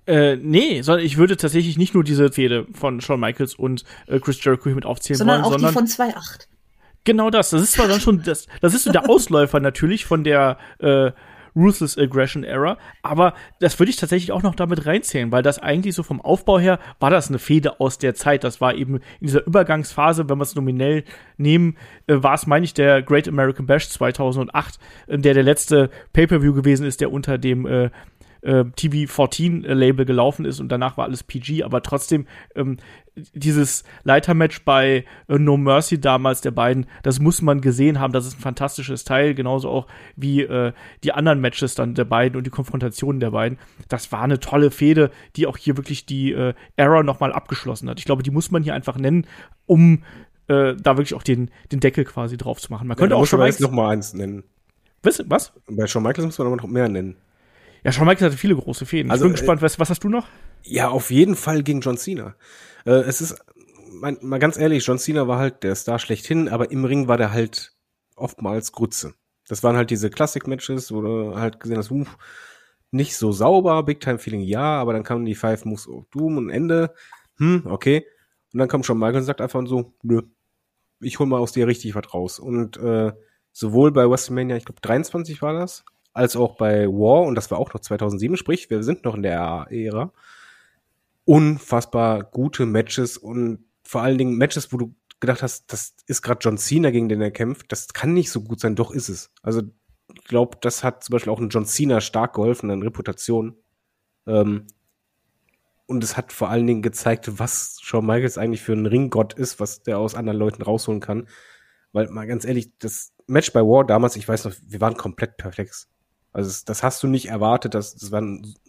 Äh, nee, sondern ich würde tatsächlich nicht nur diese Fehde von Shawn Michaels und äh, Chris Jericho mit aufzählen sondern wollen, sondern auch die von 2.8. Genau das. Das ist zwar dann schon das, das ist so der Ausläufer natürlich von der äh, Ruthless Aggression Era, aber das würde ich tatsächlich auch noch damit reinzählen, weil das eigentlich so vom Aufbau her war das eine Fehde aus der Zeit. Das war eben in dieser Übergangsphase, wenn wir es nominell nehmen, äh, war es, meine ich, der Great American Bash 2008, äh, der der letzte Pay-per-View gewesen ist, der unter dem äh, äh, TV14-Label gelaufen ist und danach war alles PG, aber trotzdem ähm, dieses Leitermatch bei äh, No Mercy damals der beiden, das muss man gesehen haben, das ist ein fantastisches Teil, genauso auch wie äh, die anderen Matches dann der beiden und die Konfrontationen der beiden. Das war eine tolle Fehde, die auch hier wirklich die äh, Era nochmal abgeschlossen hat. Ich glaube, die muss man hier einfach nennen, um äh, da wirklich auch den, den Deckel quasi drauf zu machen. Man könnte ja, auch schon mal noch mal eins nennen. Was? was? Bei Shawn Michaels muss man aber noch mehr nennen. Ja, Shawn Michaels hatte viele große Fäden. Also, ich bin äh, gespannt, was, was hast du noch? Ja, auf jeden Fall gegen John Cena. Äh, es ist, mein, mal ganz ehrlich, John Cena war halt der Star schlechthin, aber im Ring war der halt oftmals Grütze. Das waren halt diese Classic-Matches, wo du halt gesehen hast, uh, nicht so sauber, Big Time Feeling ja, aber dann kamen die Five Moves of Doom und Ende. Hm, okay. Und dann kommt schon Michael und sagt einfach so, nö, ich hol mal aus dir richtig was raus. Und äh, sowohl bei WrestleMania, ich glaube 23 war das, als auch bei War, und das war auch noch 2007, sprich, wir sind noch in der Ära, unfassbar gute Matches und vor allen Dingen Matches, wo du gedacht hast, das ist gerade John Cena, gegen den er kämpft, das kann nicht so gut sein, doch ist es. Also ich glaube, das hat zum Beispiel auch einen John Cena stark geholfen an Reputation. Ähm, und es hat vor allen Dingen gezeigt, was Shawn Michaels eigentlich für ein Ringgott ist, was der aus anderen Leuten rausholen kann. Weil mal ganz ehrlich, das Match bei War damals, ich weiß noch, wir waren komplett perplex. Also das hast du nicht erwartet, das, das war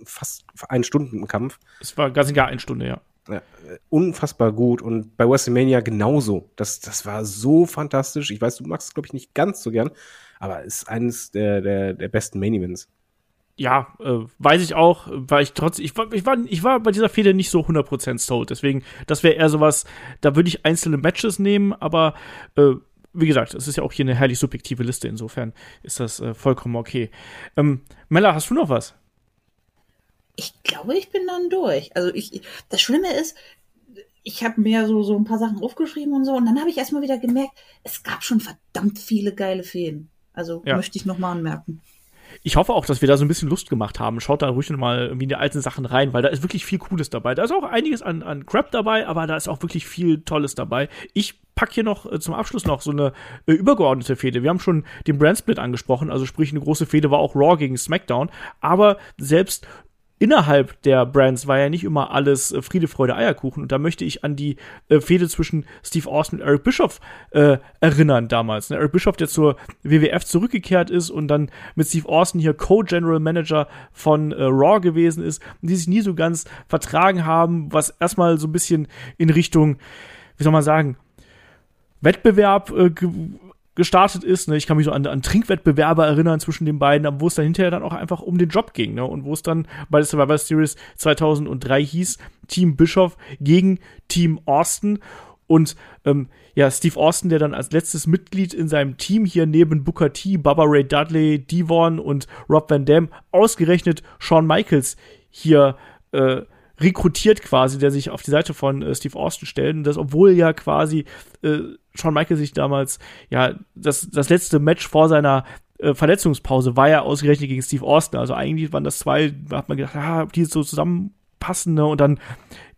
fast ein Stunden Kampf. Es war ganz gar eine Stunde, ja. ja. Unfassbar gut und bei WrestleMania genauso. Das, das war so fantastisch. Ich weiß, du magst es, glaube ich, nicht ganz so gern, aber es ist eines der, der, der besten Main Events. Ja, äh, weiß ich auch, weil ich trotzdem, ich war, ich war, ich war bei dieser Fehde nicht so 100% sold, deswegen, das wäre eher sowas, da würde ich einzelne Matches nehmen, aber äh, wie gesagt, es ist ja auch hier eine herrlich subjektive Liste, insofern ist das äh, vollkommen okay. Ähm, Mella, hast du noch was? Ich glaube, ich bin dann durch. Also ich, das Schlimme ist, ich habe mir so, so ein paar Sachen aufgeschrieben und so, und dann habe ich erstmal wieder gemerkt, es gab schon verdammt viele geile Feen. Also ja. möchte ich nochmal anmerken ich hoffe auch, dass wir da so ein bisschen Lust gemacht haben. Schaut da ruhig mal irgendwie in die alten Sachen rein, weil da ist wirklich viel Cooles dabei. Da ist auch einiges an, an Crap dabei, aber da ist auch wirklich viel Tolles dabei. Ich pack hier noch äh, zum Abschluss noch so eine äh, übergeordnete Fehde. Wir haben schon den Brandsplit angesprochen, also sprich eine große Fehde war auch Raw gegen SmackDown, aber selbst innerhalb der Brands war ja nicht immer alles äh, Friede, Freude, Eierkuchen. Und da möchte ich an die äh, Fehde zwischen Steve Austin und Eric Bischoff äh, erinnern damals. Ne? Eric Bischoff, der zur WWF zurückgekehrt ist und dann mit Steve Austin hier Co-General Manager von äh, Raw gewesen ist, die sich nie so ganz vertragen haben, was erstmal so ein bisschen in Richtung, wie soll man sagen, Wettbewerb äh, gestartet ist. Ne? Ich kann mich so an, an Trinkwettbewerbe erinnern zwischen den beiden, wo es dann hinterher dann auch einfach um den Job ging. Ne? Und wo es dann bei der Survivor Series 2003 hieß, Team Bischof gegen Team Austin. Und ähm, ja, Steve Austin, der dann als letztes Mitglied in seinem Team hier neben Booker T, Baba Ray Dudley, Devon und Rob Van Dam ausgerechnet Shawn Michaels hier äh, rekrutiert quasi, der sich auf die Seite von äh, Steve Austin stellt. Und das, obwohl ja quasi äh, Shawn Michaels sich damals, ja, das, das letzte Match vor seiner äh, Verletzungspause war ja ausgerechnet gegen Steve Austin. Also eigentlich waren das zwei, da hat man gedacht, ah, die so zusammenpassen, ne? Und dann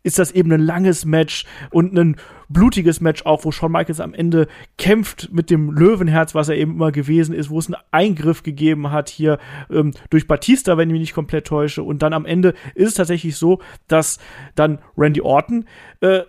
ist das eben ein langes Match und ein blutiges Match auch, wo Shawn Michaels am Ende kämpft mit dem Löwenherz, was er eben immer gewesen ist, wo es einen Eingriff gegeben hat hier ähm, durch Batista, wenn ich mich nicht komplett täusche. Und dann am Ende ist es tatsächlich so, dass dann Randy Orton äh,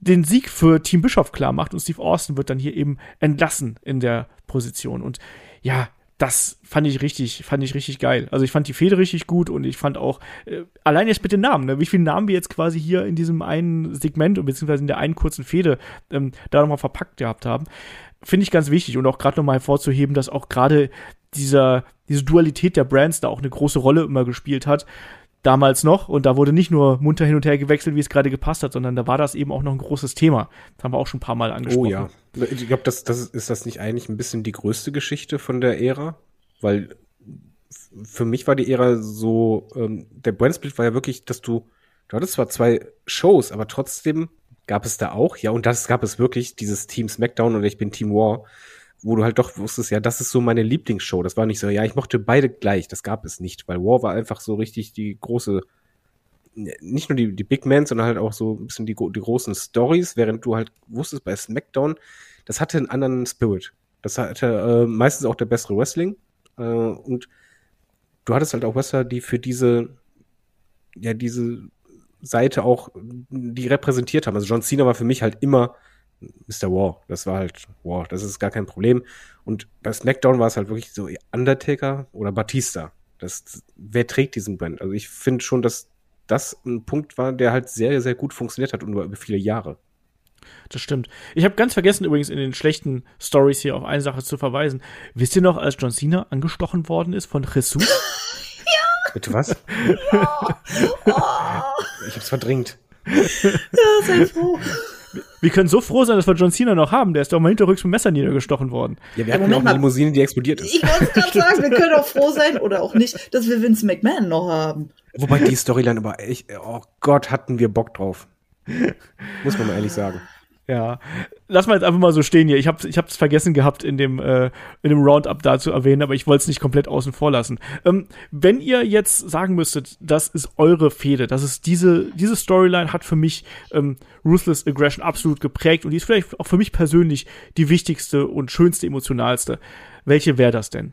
den Sieg für Team Bischof klar macht und Steve Austin wird dann hier eben entlassen in der Position. Und ja, das fand ich richtig, fand ich richtig geil. Also ich fand die Fehde richtig gut und ich fand auch, äh, allein jetzt mit den Namen, ne, wie viele Namen wir jetzt quasi hier in diesem einen Segment und beziehungsweise in der einen kurzen Fehde ähm, da nochmal verpackt gehabt haben, finde ich ganz wichtig und auch gerade nochmal hervorzuheben, dass auch gerade dieser, diese Dualität der Brands da auch eine große Rolle immer gespielt hat damals noch. Und da wurde nicht nur munter hin und her gewechselt, wie es gerade gepasst hat, sondern da war das eben auch noch ein großes Thema. Das haben wir auch schon ein paar Mal angesprochen. Oh ja. Ich glaube, das, das ist das nicht eigentlich ein bisschen die größte Geschichte von der Ära? Weil für mich war die Ära so, ähm, der Brandsplit war ja wirklich, dass du, du hattest zwar zwei Shows, aber trotzdem gab es da auch, ja, und das gab es wirklich, dieses Team SmackDown und ich bin Team War wo du halt doch wusstest, ja, das ist so meine Lieblingsshow. Das war nicht so, ja, ich mochte beide gleich. Das gab es nicht, weil War war einfach so richtig die große, nicht nur die, die Big Men, sondern halt auch so ein bisschen die, die großen Stories, während du halt wusstest, bei SmackDown, das hatte einen anderen Spirit. Das hatte äh, meistens auch der bessere Wrestling. Äh, und du hattest halt auch Wrestler, die für diese, ja, diese Seite auch, die repräsentiert haben. Also John Cena war für mich halt immer Mr. War. Das war halt War. Das ist gar kein Problem. Und bei SmackDown war es halt wirklich so Undertaker oder Batista. Das, wer trägt diesen Brand? Also ich finde schon, dass das ein Punkt war, der halt sehr, sehr gut funktioniert hat und über viele Jahre. Das stimmt. Ich habe ganz vergessen, übrigens in den schlechten Stories hier auf eine Sache zu verweisen. Wisst ihr noch, als John Cena angestochen worden ist von Jesus? ja. Bitte was? Ja. Oh. Ich hab's verdrängt. Ja, sei froh. Wir können so froh sein, dass wir John Cena noch haben. Der ist doch mal hinterrücks mit Messer niedergestochen worden. Ja, wir hatten auch eine Limousine, die explodiert ist. Ich wollte gerade sagen, wir können auch froh sein oder auch nicht, dass wir Vince McMahon noch haben. Wobei die Storyline aber echt, oh Gott, hatten wir Bock drauf. Muss man mal ehrlich sagen. Ja, lass mal jetzt einfach mal so stehen hier. Ich habe ich hab's vergessen gehabt in dem äh, in dem Roundup da zu erwähnen, aber ich wollte es nicht komplett außen vor lassen. Ähm, wenn ihr jetzt sagen müsstet, das ist eure Fehde, das ist diese diese Storyline hat für mich ähm, Ruthless Aggression absolut geprägt und die ist vielleicht auch für mich persönlich die wichtigste und schönste emotionalste. Welche wäre das denn?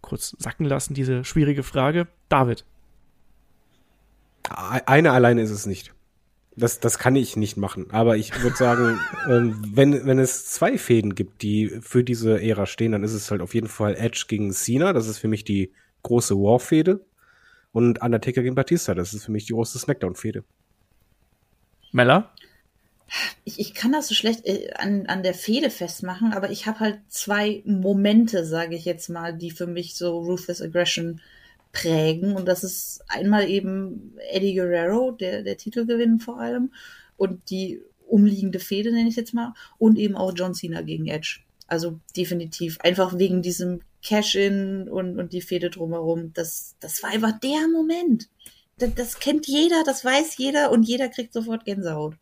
Kurz sacken lassen diese schwierige Frage. David. Eine alleine ist es nicht. Das, das kann ich nicht machen. Aber ich würde sagen, ähm, wenn, wenn es zwei Fäden gibt, die für diese Ära stehen, dann ist es halt auf jeden Fall Edge gegen Cena. Das ist für mich die große War-Fehde. Und Undertaker gegen Batista. Das ist für mich die große Smackdown-Fehde. Mella? Ich, ich kann das so schlecht äh, an, an der Fehde festmachen, aber ich habe halt zwei Momente, sage ich jetzt mal, die für mich so Ruthless Aggression prägen. Und das ist einmal eben Eddie Guerrero, der, der Titelgewinn vor allem, und die umliegende Fehde, nenne ich jetzt mal, und eben auch John Cena gegen Edge. Also definitiv. Einfach wegen diesem Cash-In und, und die Fehde drumherum. Das, das war einfach der Moment. Das, das kennt jeder, das weiß jeder und jeder kriegt sofort Gänsehaut.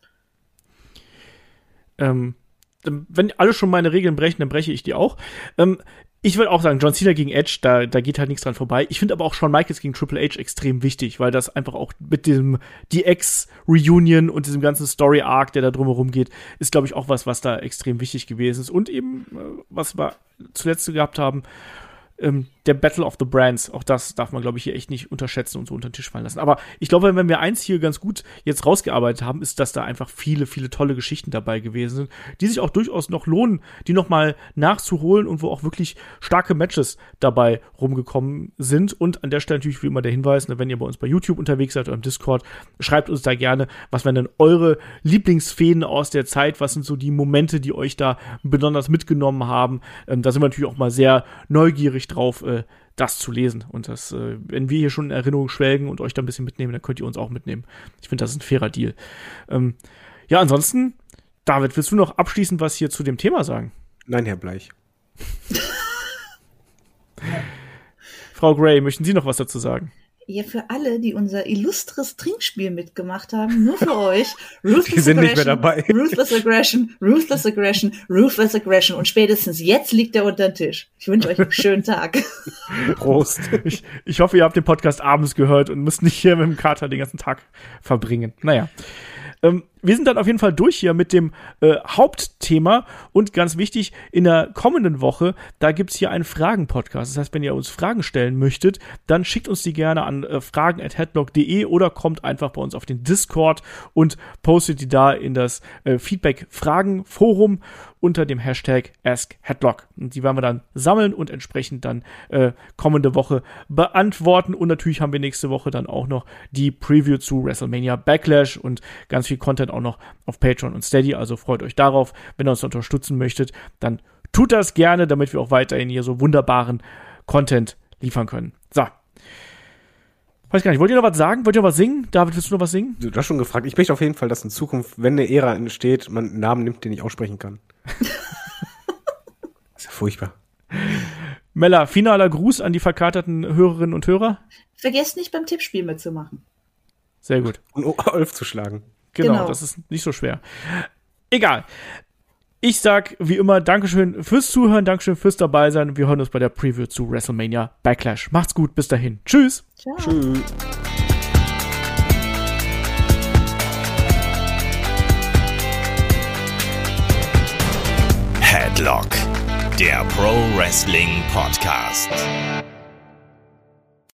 Ähm, wenn alle schon meine Regeln brechen, dann breche ich die auch. Ähm, ich würde auch sagen, John Cena gegen Edge, da, da geht halt nichts dran vorbei. Ich finde aber auch Shawn Michaels gegen Triple H extrem wichtig, weil das einfach auch mit dem DX-Reunion und diesem ganzen Story-Arc, der da drumherum geht, ist, glaube ich, auch was, was da extrem wichtig gewesen ist. Und eben, äh, was wir zuletzt gehabt haben, ähm, der Battle of the Brands, auch das darf man, glaube ich, hier echt nicht unterschätzen und so unter den Tisch fallen lassen. Aber ich glaube, wenn wir eins hier ganz gut jetzt rausgearbeitet haben, ist, dass da einfach viele, viele tolle Geschichten dabei gewesen sind, die sich auch durchaus noch lohnen, die nochmal nachzuholen und wo auch wirklich starke Matches dabei rumgekommen sind. Und an der Stelle natürlich wie immer der Hinweis, ne, wenn ihr bei uns bei YouTube unterwegs seid oder im Discord, schreibt uns da gerne, was wären denn eure Lieblingsfäden aus der Zeit, was sind so die Momente, die euch da besonders mitgenommen haben. Ähm, da sind wir natürlich auch mal sehr neugierig drauf, äh, das zu lesen. Und das, äh, wenn wir hier schon in Erinnerung schwelgen und euch da ein bisschen mitnehmen, dann könnt ihr uns auch mitnehmen. Ich finde, das ist ein fairer Deal. Ähm, ja, ansonsten, David, willst du noch abschließend was hier zu dem Thema sagen? Nein, Herr Bleich. Frau Gray, möchten Sie noch was dazu sagen? Ja, für alle, die unser illustres Trinkspiel mitgemacht haben, nur für euch. Die sind nicht mehr dabei. Ruthless Aggression, Ruthless Aggression, Ruthless Aggression. Und spätestens jetzt liegt er unter den Tisch. Ich wünsche euch einen schönen Tag. Prost. Ich, ich hoffe, ihr habt den Podcast abends gehört und müsst nicht hier mit dem Kater den ganzen Tag verbringen. Naja. Ähm, wir sind dann auf jeden Fall durch hier mit dem äh, Hauptthema und ganz wichtig, in der kommenden Woche, da gibt's hier einen Fragen-Podcast. Das heißt, wenn ihr uns Fragen stellen möchtet, dann schickt uns die gerne an äh, fragen.headlock.de oder kommt einfach bei uns auf den Discord und postet die da in das äh, Feedback-Fragen-Forum unter dem Hashtag AskHeadlock. Und die werden wir dann sammeln und entsprechend dann äh, kommende Woche beantworten. Und natürlich haben wir nächste Woche dann auch noch die Preview zu WrestleMania Backlash und ganz viel Content auch noch auf Patreon und Steady. Also freut euch darauf. Wenn ihr uns unterstützen möchtet, dann tut das gerne, damit wir auch weiterhin hier so wunderbaren Content liefern können. So. Weiß gar nicht, wollt ihr noch was sagen? Wollt ihr noch was singen? David, willst du noch was singen? Du hast schon gefragt. Ich möchte auf jeden Fall, dass in Zukunft, wenn eine Ära entsteht, man einen Namen nimmt, den ich aussprechen kann. ist ja furchtbar. Mella, finaler Gruß an die verkaterten Hörerinnen und Hörer. Vergesst nicht beim Tippspiel mitzumachen. Sehr gut. Und Olf zu schlagen. Genau, Genau. das ist nicht so schwer. Egal. Ich sag wie immer Dankeschön fürs Zuhören, Dankeschön fürs Dabeisein. Wir hören uns bei der Preview zu WrestleMania Backlash. Macht's gut, bis dahin. Tschüss. Ciao. Tschüss. Headlock, der Pro Wrestling Podcast.